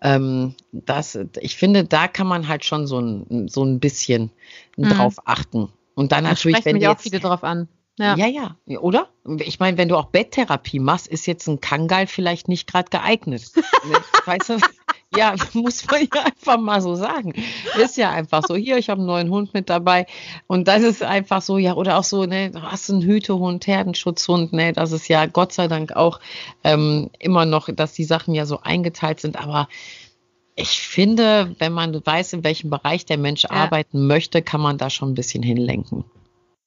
B: ähm, das, ich finde, da kann man halt schon so ein, so ein bisschen mhm. drauf achten. Und dann natürlich,
C: wenn mich jetzt, auch viele drauf an.
B: Ja. ja, ja, oder? Ich meine, wenn du auch Betttherapie machst, ist jetzt ein Kangal vielleicht nicht gerade geeignet. weißt du? Ja, muss man ja einfach mal so sagen. Ist ja einfach so. Hier, ich habe einen neuen Hund mit dabei. Und das ist einfach so, ja, oder auch so, ne, du hast einen Hütehund, Herdenschutzhund, ne, das ist ja Gott sei Dank auch ähm, immer noch, dass die Sachen ja so eingeteilt sind. Aber ich finde, wenn man weiß, in welchem Bereich der Mensch ja. arbeiten möchte, kann man da schon ein bisschen hinlenken.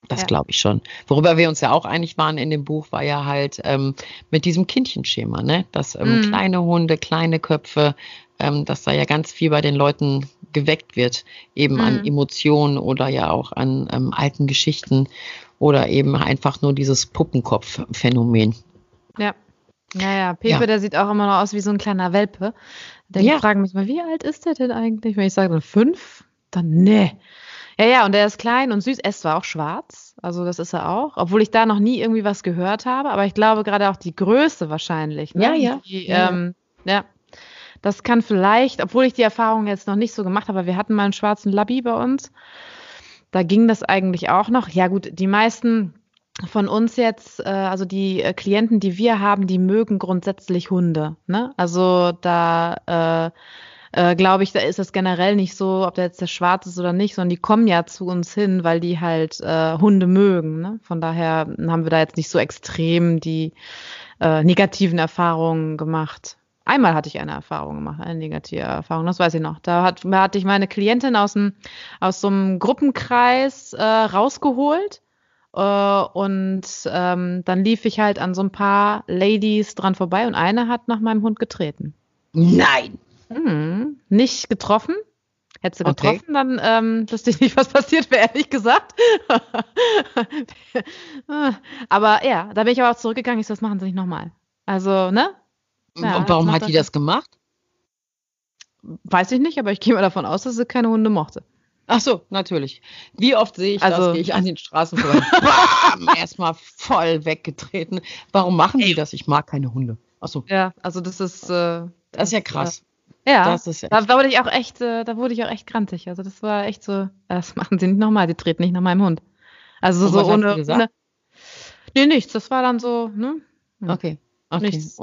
B: Das ja. glaube ich schon. Worüber wir uns ja auch einig waren in dem Buch, war ja halt ähm, mit diesem Kindchenschema, ne? Dass ähm, mhm. kleine Hunde, kleine Köpfe, ähm, dass da ja ganz viel bei den Leuten geweckt wird, eben mhm. an Emotionen oder ja auch an ähm, alten Geschichten oder eben einfach nur dieses Puppenkopf-Phänomen.
C: Ja. Naja, Pepe, ja. der sieht auch immer noch aus wie so ein kleiner Welpe. Dann ja. fragen mich mal, wie alt ist der denn eigentlich? Wenn ich sage dann fünf, dann nee. Ja, ja, und der ist klein und süß. Es war auch schwarz. Also das ist er auch. Obwohl ich da noch nie irgendwie was gehört habe. Aber ich glaube gerade auch die Größe wahrscheinlich.
B: Ne? Ja, ja.
C: Die, ja. Ähm, ja. Das kann vielleicht, obwohl ich die Erfahrung jetzt noch nicht so gemacht habe, wir hatten mal einen schwarzen Labby bei uns. Da ging das eigentlich auch noch. Ja gut, die meisten von uns jetzt, äh, also die äh, Klienten, die wir haben, die mögen grundsätzlich Hunde. Ne? Also da äh, äh, glaube ich, da ist es generell nicht so, ob der jetzt der schwarz ist oder nicht, sondern die kommen ja zu uns hin, weil die halt äh, Hunde mögen. Ne? Von daher haben wir da jetzt nicht so extrem die äh, negativen Erfahrungen gemacht. Einmal hatte ich eine Erfahrung gemacht, eine negative Erfahrung, das weiß ich noch. Da, hat, da hatte ich meine Klientin aus, dem, aus so einem Gruppenkreis äh, rausgeholt. Uh, und ähm, dann lief ich halt an so ein paar Ladies dran vorbei und eine hat nach meinem Hund getreten.
B: Nein!
C: Hm, nicht getroffen. Hättest du getroffen, okay. dann ähm, wüsste ich nicht, was passiert wäre, ehrlich gesagt. aber ja, da bin ich aber auch zurückgegangen. Ich so, das machen sie nicht nochmal. Also, ne?
B: Ja, Und warum hat die das gemacht?
C: Weiß ich nicht, aber ich gehe mal davon aus, dass sie keine Hunde mochte.
B: Ach so, natürlich. Wie oft sehe ich also, das? Gehe ich an den Straßen vorbei. Bam! Erstmal voll weggetreten. Warum machen die das? Ich mag keine Hunde.
C: Ach so. Ja, also das ist. Äh,
B: das ist ja krass.
C: Ja, das ist da, da, wurde ich auch echt, äh, da wurde ich auch echt grantig. Also das war echt so, das machen sie nicht nochmal, die treten nicht nach meinem Hund. Also Und so ohne, ohne. Nee, nichts. Das war dann so, ne?
B: Hm. Okay. okay. Nichts.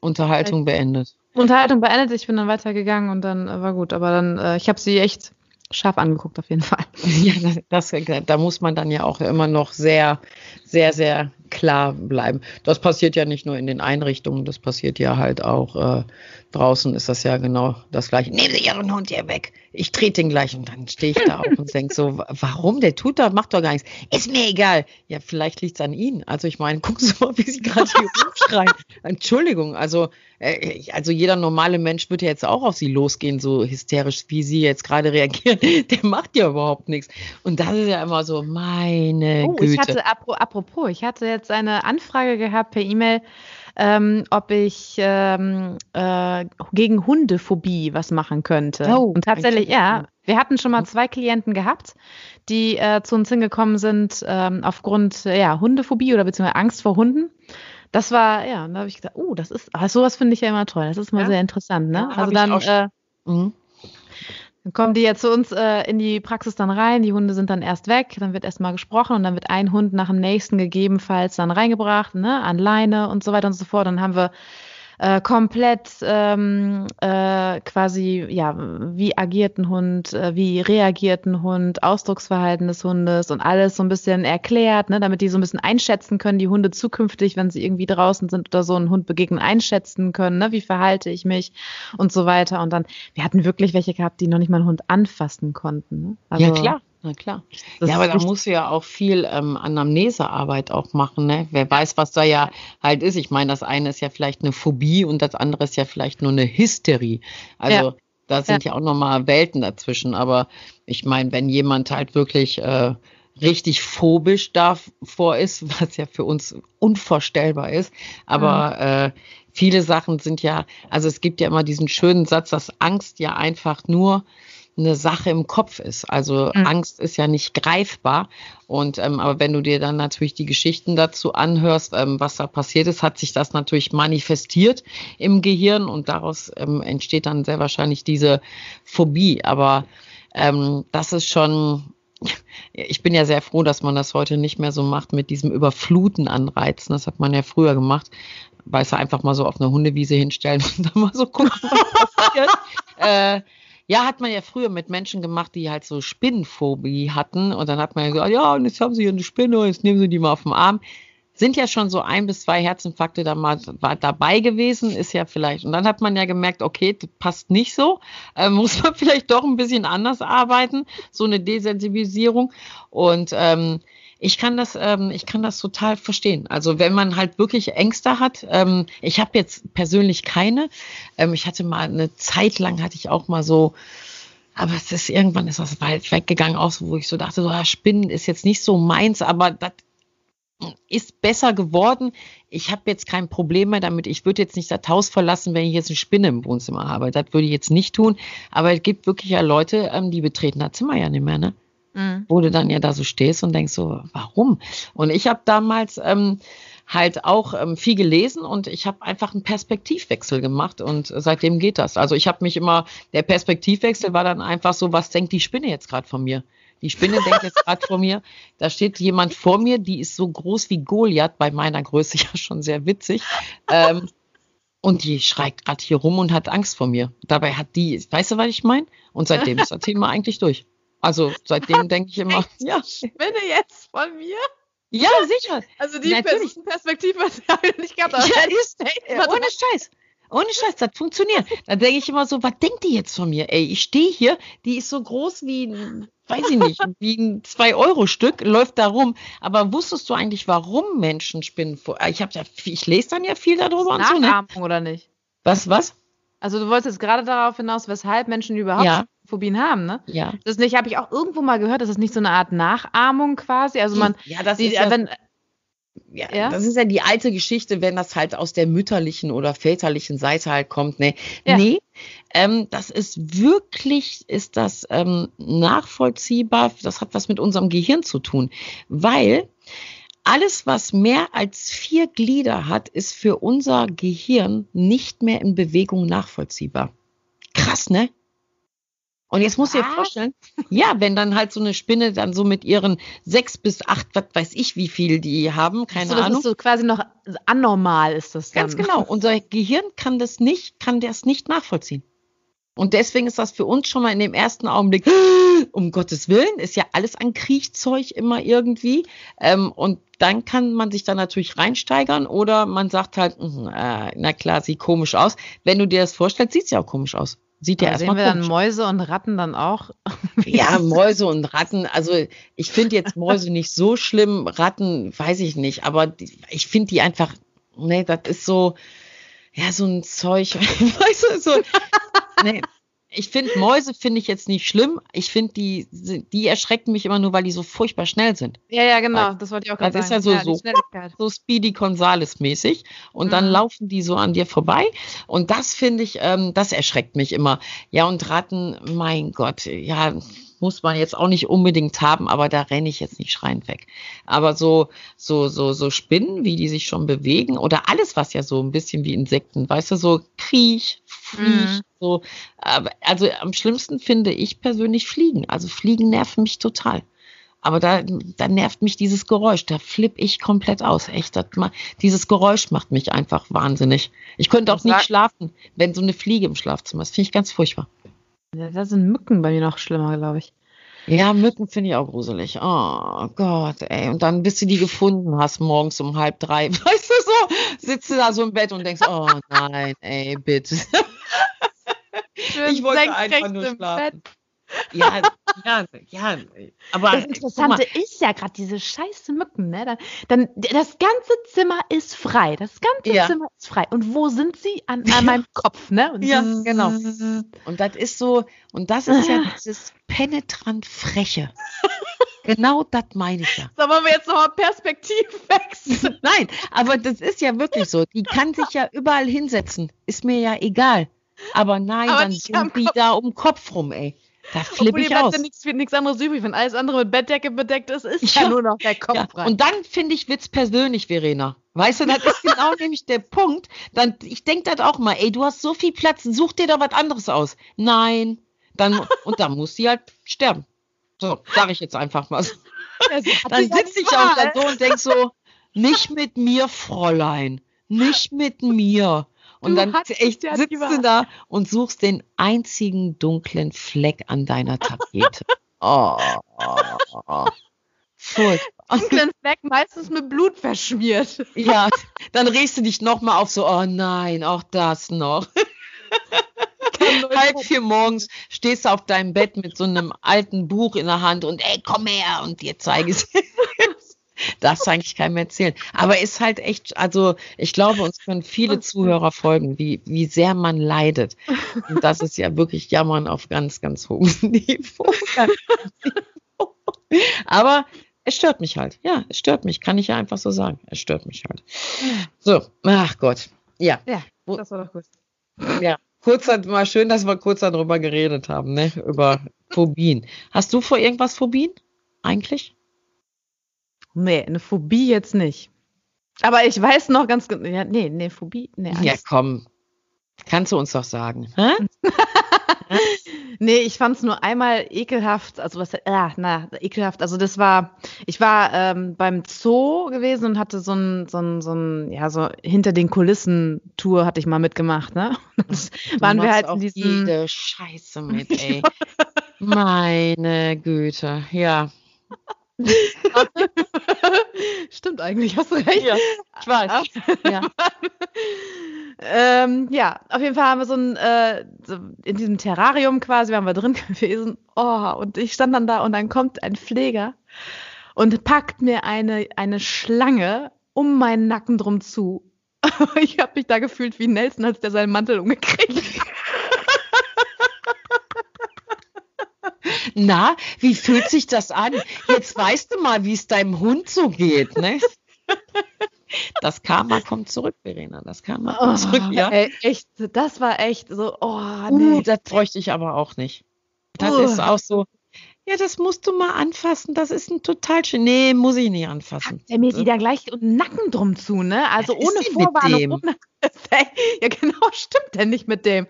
B: Unterhaltung beendet.
C: Unterhaltung beendet, ich bin dann weitergegangen und dann äh, war gut. Aber dann, äh, ich habe sie echt scharf angeguckt auf jeden Fall.
B: Ja, das, da muss man dann ja auch immer noch sehr, sehr, sehr klar bleiben. Das passiert ja nicht nur in den Einrichtungen, das passiert ja halt auch äh, draußen ist das ja genau das gleiche. Nehmen Sie Ihren Hund hier weg. Ich trete den gleich und dann stehe ich da auf und denke so, warum? Der tut da, macht doch gar nichts. Ist mir egal. Ja, vielleicht liegt es an Ihnen. Also ich meine, gucken Sie mal, wie Sie gerade hier rumschreien. Entschuldigung, also, äh, also jeder normale Mensch würde ja jetzt auch auf Sie losgehen, so hysterisch, wie Sie jetzt gerade reagieren. Der macht ja überhaupt nichts. Und das ist ja immer so, meine oh, Güte.
C: Ich hatte, apropos, ich hatte jetzt eine Anfrage gehabt per E-Mail, ähm, ob ich ähm, äh, gegen Hundephobie was machen könnte. Oh, und tatsächlich, ja, wir hatten schon mal zwei Klienten gehabt, die äh, zu uns hingekommen sind ähm, aufgrund ja, Hundephobie oder beziehungsweise Angst vor Hunden. Das war, ja, da habe ich gesagt, oh, das ist, ah, sowas finde ich ja immer toll. Das ist mal ja. sehr interessant, ne?
B: Ja, also dann, äh, mhm.
C: Dann kommen die ja zu uns äh, in die Praxis dann rein, die Hunde sind dann erst weg, dann wird erstmal gesprochen und dann wird ein Hund nach dem nächsten gegebenenfalls dann reingebracht, ne, an Leine und so weiter und so fort. Dann haben wir äh, komplett ähm, äh, quasi, ja, wie agiert ein Hund, äh, wie reagiert ein Hund, Ausdrucksverhalten des Hundes und alles so ein bisschen erklärt, ne, damit die so ein bisschen einschätzen können, die Hunde zukünftig, wenn sie irgendwie draußen sind oder so einen Hund begegnen, einschätzen können, ne, wie verhalte ich mich und so weiter. Und dann, wir hatten wirklich welche gehabt, die noch nicht mal einen Hund anfassen konnten. Ne?
B: Also, ja, klar. Na klar. Das ja, aber da musst du ja auch viel ähm, Anamnesearbeit auch machen, ne? Wer weiß, was da ja halt ist. Ich meine, das eine ist ja vielleicht eine Phobie und das andere ist ja vielleicht nur eine Hysterie. Also ja. da sind ja, ja auch nochmal Welten dazwischen. Aber ich meine, wenn jemand halt wirklich äh, richtig phobisch davor ist, was ja für uns unvorstellbar ist, aber mhm. äh, viele Sachen sind ja, also es gibt ja immer diesen schönen Satz, dass Angst ja einfach nur eine Sache im Kopf ist. Also mhm. Angst ist ja nicht greifbar. Und ähm, aber wenn du dir dann natürlich die Geschichten dazu anhörst, ähm, was da passiert ist, hat sich das natürlich manifestiert im Gehirn und daraus ähm, entsteht dann sehr wahrscheinlich diese Phobie. Aber ähm, das ist schon ich bin ja sehr froh, dass man das heute nicht mehr so macht mit diesem Überfluten anreizen. Das hat man ja früher gemacht. Weißt du, einfach mal so auf eine Hundewiese hinstellen und dann mal so gucken, was passiert. äh, ja, hat man ja früher mit Menschen gemacht, die halt so Spinnenphobie hatten. Und dann hat man ja gesagt, ja, und jetzt haben sie hier eine Spinne, jetzt nehmen sie die mal auf den Arm. Sind ja schon so ein bis zwei Herzinfarkte da mal dabei gewesen, ist ja vielleicht. Und dann hat man ja gemerkt, okay, das passt nicht so. Äh, muss man vielleicht doch ein bisschen anders arbeiten. So eine Desensibilisierung. Und ähm, ich kann das, ähm, ich kann das total verstehen. Also wenn man halt wirklich Ängste hat, ähm, ich habe jetzt persönlich keine. Ähm, ich hatte mal eine Zeit lang hatte ich auch mal so, aber es ist irgendwann ist das weit weggegangen, auch so, wo ich so dachte, so ja, Spinnen ist jetzt nicht so meins, aber das ist besser geworden. Ich habe jetzt kein Problem mehr damit. Ich würde jetzt nicht das Haus verlassen, wenn ich jetzt eine Spinne im Wohnzimmer habe. Das würde ich jetzt nicht tun. Aber es gibt wirklich ja Leute, ähm, die betreten das Zimmer ja nicht mehr, ne? Mhm. wo du dann ja da so stehst und denkst so, warum? Und ich habe damals ähm, halt auch ähm, viel gelesen und ich habe einfach einen Perspektivwechsel gemacht und seitdem geht das. Also ich habe mich immer, der Perspektivwechsel war dann einfach so, was denkt die Spinne jetzt gerade von mir? Die Spinne denkt jetzt gerade vor mir, da steht jemand vor mir, die ist so groß wie Goliath, bei meiner Größe ja schon sehr witzig. Ähm, und die schreit gerade hier rum und hat Angst vor mir. Dabei hat die, weißt du, was ich meine? Und seitdem ist das Thema eigentlich durch. Also seitdem denke ich immer,
C: ja. Spinne jetzt von mir?
B: Ja, sicher.
C: Also die Natürlich. Perspektive habe ich nicht gehabt.
B: Ja, ist, ey, ohne Scheiß. Ohne Scheiß, das funktioniert. Da denke ich immer so, was denkt die jetzt von mir? Ey, ich stehe hier, die ist so groß wie, weiß ich nicht, wie ein 2-Euro-Stück, läuft da rum. Aber wusstest du eigentlich, warum Menschen spinnen? Ich, hab ja, ich lese dann ja viel darüber
C: und so, ne? oder nicht?
B: Was, was?
C: Also du wolltest jetzt gerade darauf hinaus, weshalb Menschen überhaupt ja. Phobien haben, ne?
B: Ja.
C: Das nicht, habe ich auch irgendwo mal gehört, das ist nicht so eine Art Nachahmung quasi. Also man,
B: ja, das die, ist ja, wenn, ja, ja, das ist ja die alte Geschichte, wenn das halt aus der mütterlichen oder väterlichen Seite halt kommt. Nee, ja. nee ähm, das ist wirklich, ist das ähm, nachvollziehbar. Das hat was mit unserem Gehirn zu tun, weil alles, was mehr als vier Glieder hat, ist für unser Gehirn nicht mehr in Bewegung nachvollziehbar. Krass, ne? Und jetzt musst du dir vorstellen, ja, wenn dann halt so eine Spinne dann so mit ihren sechs bis acht, was weiß ich, wie viel die haben, keine so, das Ahnung.
C: Ist so quasi noch anormal ist das
B: dann. Ganz genau. Unser Gehirn kann das nicht, kann das nicht nachvollziehen. Und deswegen ist das für uns schon mal in dem ersten Augenblick, um Gottes Willen, ist ja alles an Kriechzeug immer irgendwie. Ähm, und dann kann man sich da natürlich reinsteigern oder man sagt halt, mh, äh, na klar, sieht komisch aus. Wenn du dir das vorstellst, sieht es ja auch komisch aus. Sieht ja erstmal
C: Sehen wir dann Mäuse und Ratten dann auch?
B: ja, Mäuse und Ratten. Also ich finde jetzt Mäuse nicht so schlimm. Ratten weiß ich nicht. Aber die, ich finde die einfach, nee, das ist so, ja, so ein Zeug. weißt du, so, nee, ich finde Mäuse finde ich jetzt nicht schlimm. Ich finde die die erschrecken mich immer nur, weil die so furchtbar schnell sind.
C: Ja, ja, genau. das wollte ich auch gerade
B: sagen. Das ist ja so ja, so, so Speedy Gonzales mäßig und mhm. dann laufen die so an dir vorbei und das finde ich, ähm, das erschreckt mich immer. Ja und Ratten, mein Gott, ja muss man jetzt auch nicht unbedingt haben, aber da renne ich jetzt nicht schreiend weg. Aber so, so, so, so Spinnen, wie die sich schon bewegen oder alles, was ja so ein bisschen wie Insekten, weißt du, so Kriech, Fliech, mhm. so. Also am schlimmsten finde ich persönlich Fliegen. Also Fliegen nerven mich total. Aber da, da nervt mich dieses Geräusch. Da flippe ich komplett aus. Echt, das, dieses Geräusch macht mich einfach wahnsinnig. Ich könnte auch nicht schlafen, wenn so eine Fliege im Schlafzimmer ist. Finde ich ganz furchtbar.
C: Ja, da sind Mücken bei mir noch schlimmer, glaube ich.
B: Ja, Mücken finde ich auch gruselig. Oh Gott, ey. Und dann, bis du die gefunden hast, morgens um halb drei, weißt du so, sitzt du da so im Bett und denkst, oh nein, ey, bitte. ich wollte einfach nur schlafen. Ja, ja, ja. Aber
C: das Interessante ist ja gerade diese scheiße Mücken, ne? Dann, dann, das ganze Zimmer ist frei. Das ganze ja. Zimmer ist frei. Und wo sind sie? An, an meinem Kopf, ne? Und
B: ja, genau. Und das ist so, und das ist ja dieses penetrant Freche. Genau das meine ich ja.
C: Sollen wir jetzt nochmal Perspektivwechsel?
B: Nein, aber das ist ja wirklich so. Die kann sich ja überall hinsetzen. Ist mir ja egal. Aber nein, aber dann sind die da um den Kopf rum, ey. Da flippe ich aus.
C: nichts nichts anderes übrig. Wenn alles andere mit Bettdecke bedeckt ist, ist ja, ja nur noch der Kopf ja.
B: frei. Und dann finde ich Witz persönlich, Verena. Weißt du, das ist genau nämlich der Punkt. Dann, ich denke das auch mal, ey, du hast so viel Platz, such dir doch was anderes aus. Nein. Dann, und dann muss sie halt sterben. So, sage ich jetzt einfach mal. dann sitze ich auch da so und denk so, nicht mit mir, Fräulein. Nicht mit mir. Und du dann echt ja sitzt du da und suchst den einzigen dunklen Fleck an deiner Tapete. Oh.
C: Furchtbar. Dunklen Fleck meistens mit Blut verschmiert.
B: Ja, dann regst du dich nochmal auf so, oh nein, auch das noch. Halb vier morgens stehst du auf deinem Bett mit so einem alten Buch in der Hand und ey, komm her und dir zeige ich es. Darfst eigentlich keinem erzählen. Aber ist halt echt, also ich glaube, uns können viele Zuhörer folgen, wie, wie sehr man leidet. Und das ist ja wirklich Jammern auf ganz, ganz hohem Niveau. Aber es stört mich halt. Ja, es stört mich. Kann ich ja einfach so sagen. Es stört mich halt. So, ach Gott. Ja.
C: Ja, das war doch gut.
B: Ja, kurz mal schön, dass wir kurz darüber geredet haben, ne? Über Phobien. Hast du vor irgendwas Phobien? Eigentlich?
C: Nee, eine Phobie jetzt nicht. Aber ich weiß noch ganz genau. Ja, nee, nee, Phobie. Nee,
B: ja, komm. Kannst du uns doch sagen. Hä?
C: nee, ich fand es nur einmal ekelhaft. Also was, äh, na, ekelhaft. Also das war, ich war ähm, beim Zoo gewesen und hatte so ein, so ein, so ein, ja, so hinter den Kulissen Tour hatte ich mal mitgemacht, ne? Das waren wir halt in diesem.
B: Jede Scheiße mit, ey. Meine Güte, ja.
C: Stimmt eigentlich, hast du recht. Ja,
B: ich weiß.
C: ja. ähm, ja, auf jeden Fall haben wir so ein, äh, so in diesem Terrarium quasi, waren wir drin gewesen. Oh, und ich stand dann da und dann kommt ein Pfleger und packt mir eine, eine Schlange um meinen Nacken drum zu. ich habe mich da gefühlt wie Nelson, als der seinen Mantel umgekriegt
B: Na, wie fühlt sich das an? Jetzt weißt du mal, wie es deinem Hund so geht, ne? Das Karma kommt zurück, Verena. Das Karma kommt oh, zurück, ja.
C: Ey, echt, das war echt so, oh,
B: nee. Uh, das bräuchte ich aber auch nicht. Das uh. ist auch so, ja, das musst du mal anfassen. Das ist ein total schön. Nee, muss ich nicht anfassen.
C: Der mir die da gleich Nacken drum zu, ne? Also ohne Vorwarnung. Ohne, ja, genau, stimmt denn nicht mit dem.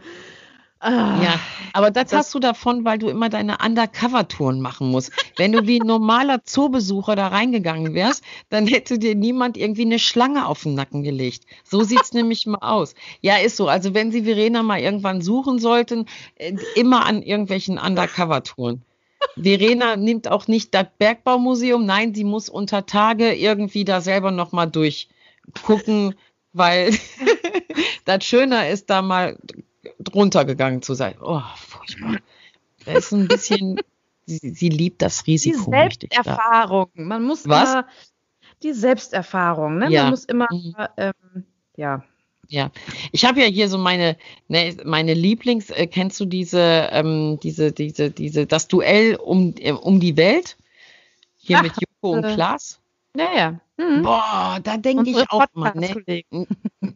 B: Ah, ja, aber das, das, hast du davon, weil du immer deine Undercover-Touren machen musst. Wenn du wie ein normaler Zoobesucher da reingegangen wärst, dann hätte dir niemand irgendwie eine Schlange auf den Nacken gelegt. So sieht's nämlich mal aus. Ja, ist so. Also wenn Sie Verena mal irgendwann suchen sollten, äh, immer an irgendwelchen Undercover-Touren. Verena nimmt auch nicht das Bergbaumuseum. Nein, sie muss unter Tage irgendwie da selber nochmal durchgucken, weil das Schöner ist, da mal drunter gegangen zu sein. Oh, furchtbar. Da ist ein bisschen, sie, sie, liebt das Risiko.
C: Die Selbsterfahrung. Man muss
B: Was? Immer,
C: die Selbsterfahrung, ne?
B: Ja.
C: Man muss immer, mhm. ähm, ja.
B: Ja, ich habe ja hier so meine, ne, meine Lieblings, äh, kennst du diese, ähm, diese, diese, diese, das Duell um, äh, um die Welt? Hier Ach, mit Joko und äh, Klaas?
C: Naja.
B: Mhm. Boah, da denke ich auch mal. Ne?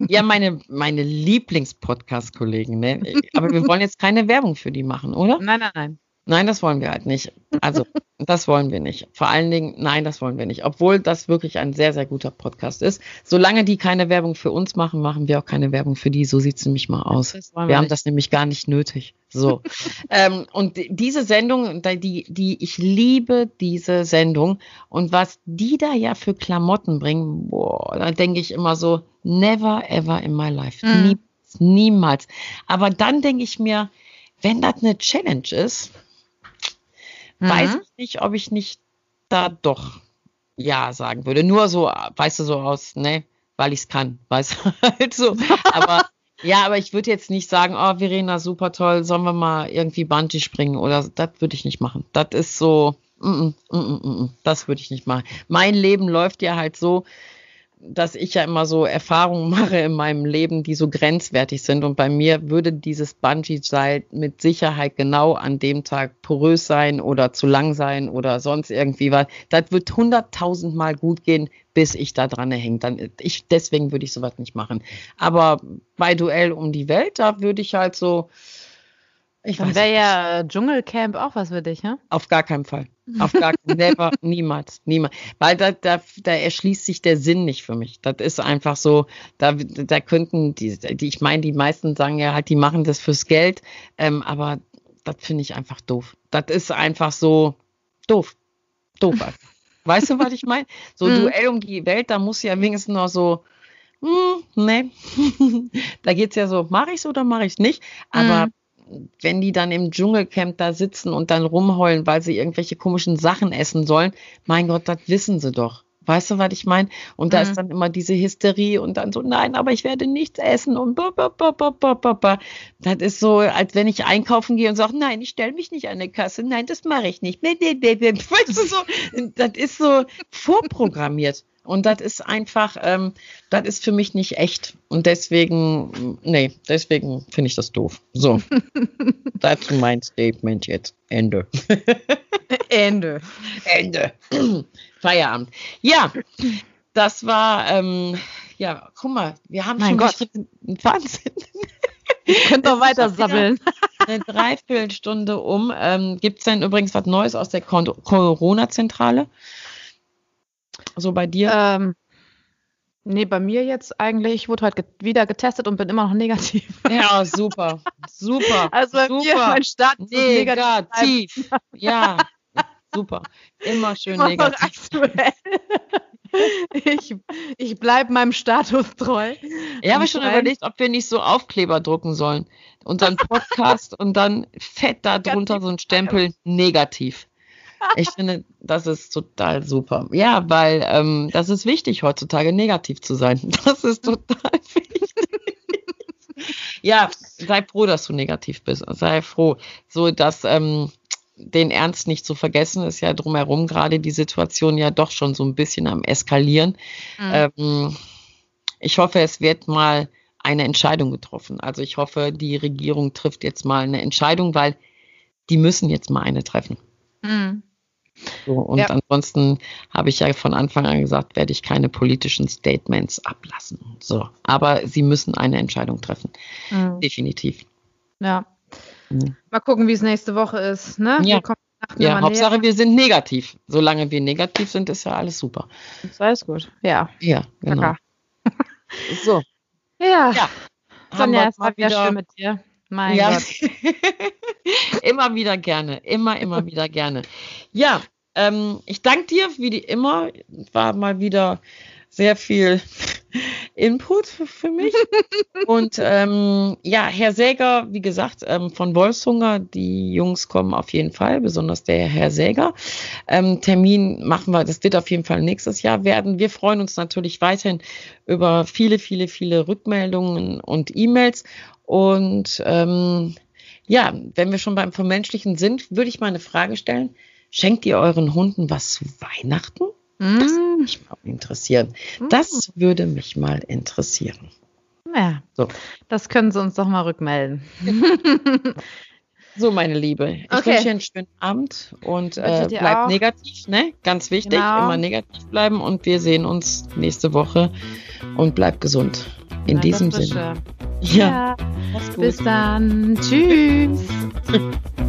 B: Ja, meine, meine Lieblings-Podcast-Kollegen. Ne? Aber wir wollen jetzt keine Werbung für die machen, oder?
C: Nein, nein, nein.
B: Nein, das wollen wir halt nicht. Also, das wollen wir nicht. Vor allen Dingen, nein, das wollen wir nicht. Obwohl das wirklich ein sehr, sehr guter Podcast ist. Solange die keine Werbung für uns machen, machen wir auch keine Werbung für die. So sieht es nämlich mal aus. Wir, wir haben das nämlich gar nicht nötig. So. ähm, und diese Sendung, die, die, ich liebe diese Sendung. Und was die da ja für Klamotten bringen, boah, da denke ich immer so, never ever in my life. Mhm. Nie, niemals. Aber dann denke ich mir, wenn das eine Challenge ist, mhm. weiß ich nicht, ob ich nicht da doch ja sagen würde. Nur so, weißt du, so aus, ne, weil ich es kann, weißt du, halt so. Aber ja, aber ich würde jetzt nicht sagen, oh, Verena, super toll, sollen wir mal irgendwie Bungee springen oder das würde ich nicht machen. Das ist so, mm, mm, mm, das würde ich nicht machen. Mein Leben läuft ja halt so, dass ich ja immer so Erfahrungen mache in meinem Leben, die so grenzwertig sind. Und bei mir würde dieses Bungee-Seil mit Sicherheit genau an dem Tag porös sein oder zu lang sein oder sonst irgendwie was. Das wird hunderttausendmal gut gehen, bis ich da dran hänge. Dann, ich, deswegen würde ich sowas nicht machen. Aber bei Duell um die Welt, da würde ich halt so,
C: Ich Dann wäre ja äh, Dschungelcamp auch was für dich, ne?
B: Auf gar keinen Fall. Auf gar keinen never, niemals, niemals. Weil da, da, da erschließt sich der Sinn nicht für mich. Das ist einfach so, da, da könnten die, die ich meine, die meisten sagen ja halt, die machen das fürs Geld, ähm, aber das finde ich einfach doof. Das ist einfach so doof. Doof. Weißt du, was ich meine? So mhm. Duell um die Welt, da muss ja wenigstens noch so, hm, nee. da geht's ja so, mache ich's oder mache ich's nicht? Aber mhm wenn die dann im Dschungelcamp da sitzen und dann rumheulen, weil sie irgendwelche komischen Sachen essen sollen, mein Gott, das wissen sie doch. Weißt du, was ich meine? Und da mhm. ist dann immer diese Hysterie und dann so, nein, aber ich werde nichts essen und ba, ba, ba, ba, ba, ba, ba. Das ist so, als wenn ich einkaufen gehe und sage, nein, ich stelle mich nicht an die Kasse, nein, das mache ich nicht. Weißt du so, das ist so vorprogrammiert. Und das ist einfach, ähm, das ist für mich nicht echt. Und deswegen, nee, deswegen finde ich das doof. So, ist mein Statement jetzt. Ende.
C: Ende.
B: Ende. Feierabend. Ja, das war, ähm, ja, guck mal, wir haben
C: mein schon Gott.
B: Wahnsinn.
C: Ihr könnt doch weiter sammeln.
B: Eine Dreiviertelstunde um. Ähm, Gibt es denn übrigens was Neues aus der Corona-Zentrale? So bei dir?
C: Ähm, nee, bei mir jetzt eigentlich. Ich wurde heute wieder getestet und bin immer noch negativ.
B: Ja, super. Super.
C: Also bei
B: super.
C: mir mein Start negativ.
B: Ja, super. Immer schön immer negativ.
C: Ich, ich bleibe meinem Status treu.
B: Ich habe schon überlegt, ob wir nicht so Aufkleber drucken sollen. Unseren Podcast und dann fett da drunter so ein Stempel negativ. Ich finde, das ist total super. Ja, weil ähm, das ist wichtig, heutzutage negativ zu sein. Das ist total wichtig. ja, sei froh, dass du negativ bist. Sei froh. So, dass ähm, den Ernst nicht zu vergessen, ist ja drumherum gerade die Situation ja doch schon so ein bisschen am Eskalieren. Mhm. Ähm, ich hoffe, es wird mal eine Entscheidung getroffen. Also ich hoffe, die Regierung trifft jetzt mal eine Entscheidung, weil die müssen jetzt mal eine treffen. Mhm. So, und ja. ansonsten habe ich ja von Anfang an gesagt, werde ich keine politischen Statements ablassen. So, aber sie müssen eine Entscheidung treffen. Mhm. Definitiv.
C: Ja. Mhm. Mal gucken, wie es nächste Woche ist. Ne?
B: Ja, ja Hauptsache näher. wir sind negativ. Solange wir negativ sind, ist ja alles super.
C: Das ist alles gut. Ja.
B: Ja, genau.
C: so. Ja. ja. Sonja, es war wieder schön mit dir. Mein ja. Gott.
B: immer wieder gerne. Immer, immer wieder gerne. Ja, ähm, ich danke dir, wie die immer. War mal wieder sehr viel Input für mich. Und ähm, ja, Herr Säger, wie gesagt, ähm, von Wolfshunger, die Jungs kommen auf jeden Fall, besonders der Herr Säger. Ähm, Termin machen wir, das wird auf jeden Fall nächstes Jahr werden. Wir freuen uns natürlich weiterhin über viele, viele, viele Rückmeldungen und E-Mails und ähm, ja, wenn wir schon beim Vermenschlichen sind, würde ich mal eine Frage stellen. Schenkt ihr euren Hunden was zu Weihnachten? Mm. Das würde mich mal interessieren. Mm. Das würde mich mal interessieren.
C: Ja, so. das können Sie uns doch mal rückmelden.
B: so, meine Liebe, ich okay. wünsche dir einen schönen Abend und äh, bleib negativ, ne? Ganz wichtig, genau. immer negativ bleiben und wir sehen uns nächste Woche und bleib gesund. In Na, diesem Sinne.
C: Ja. ja. Bis dann. Tschüss.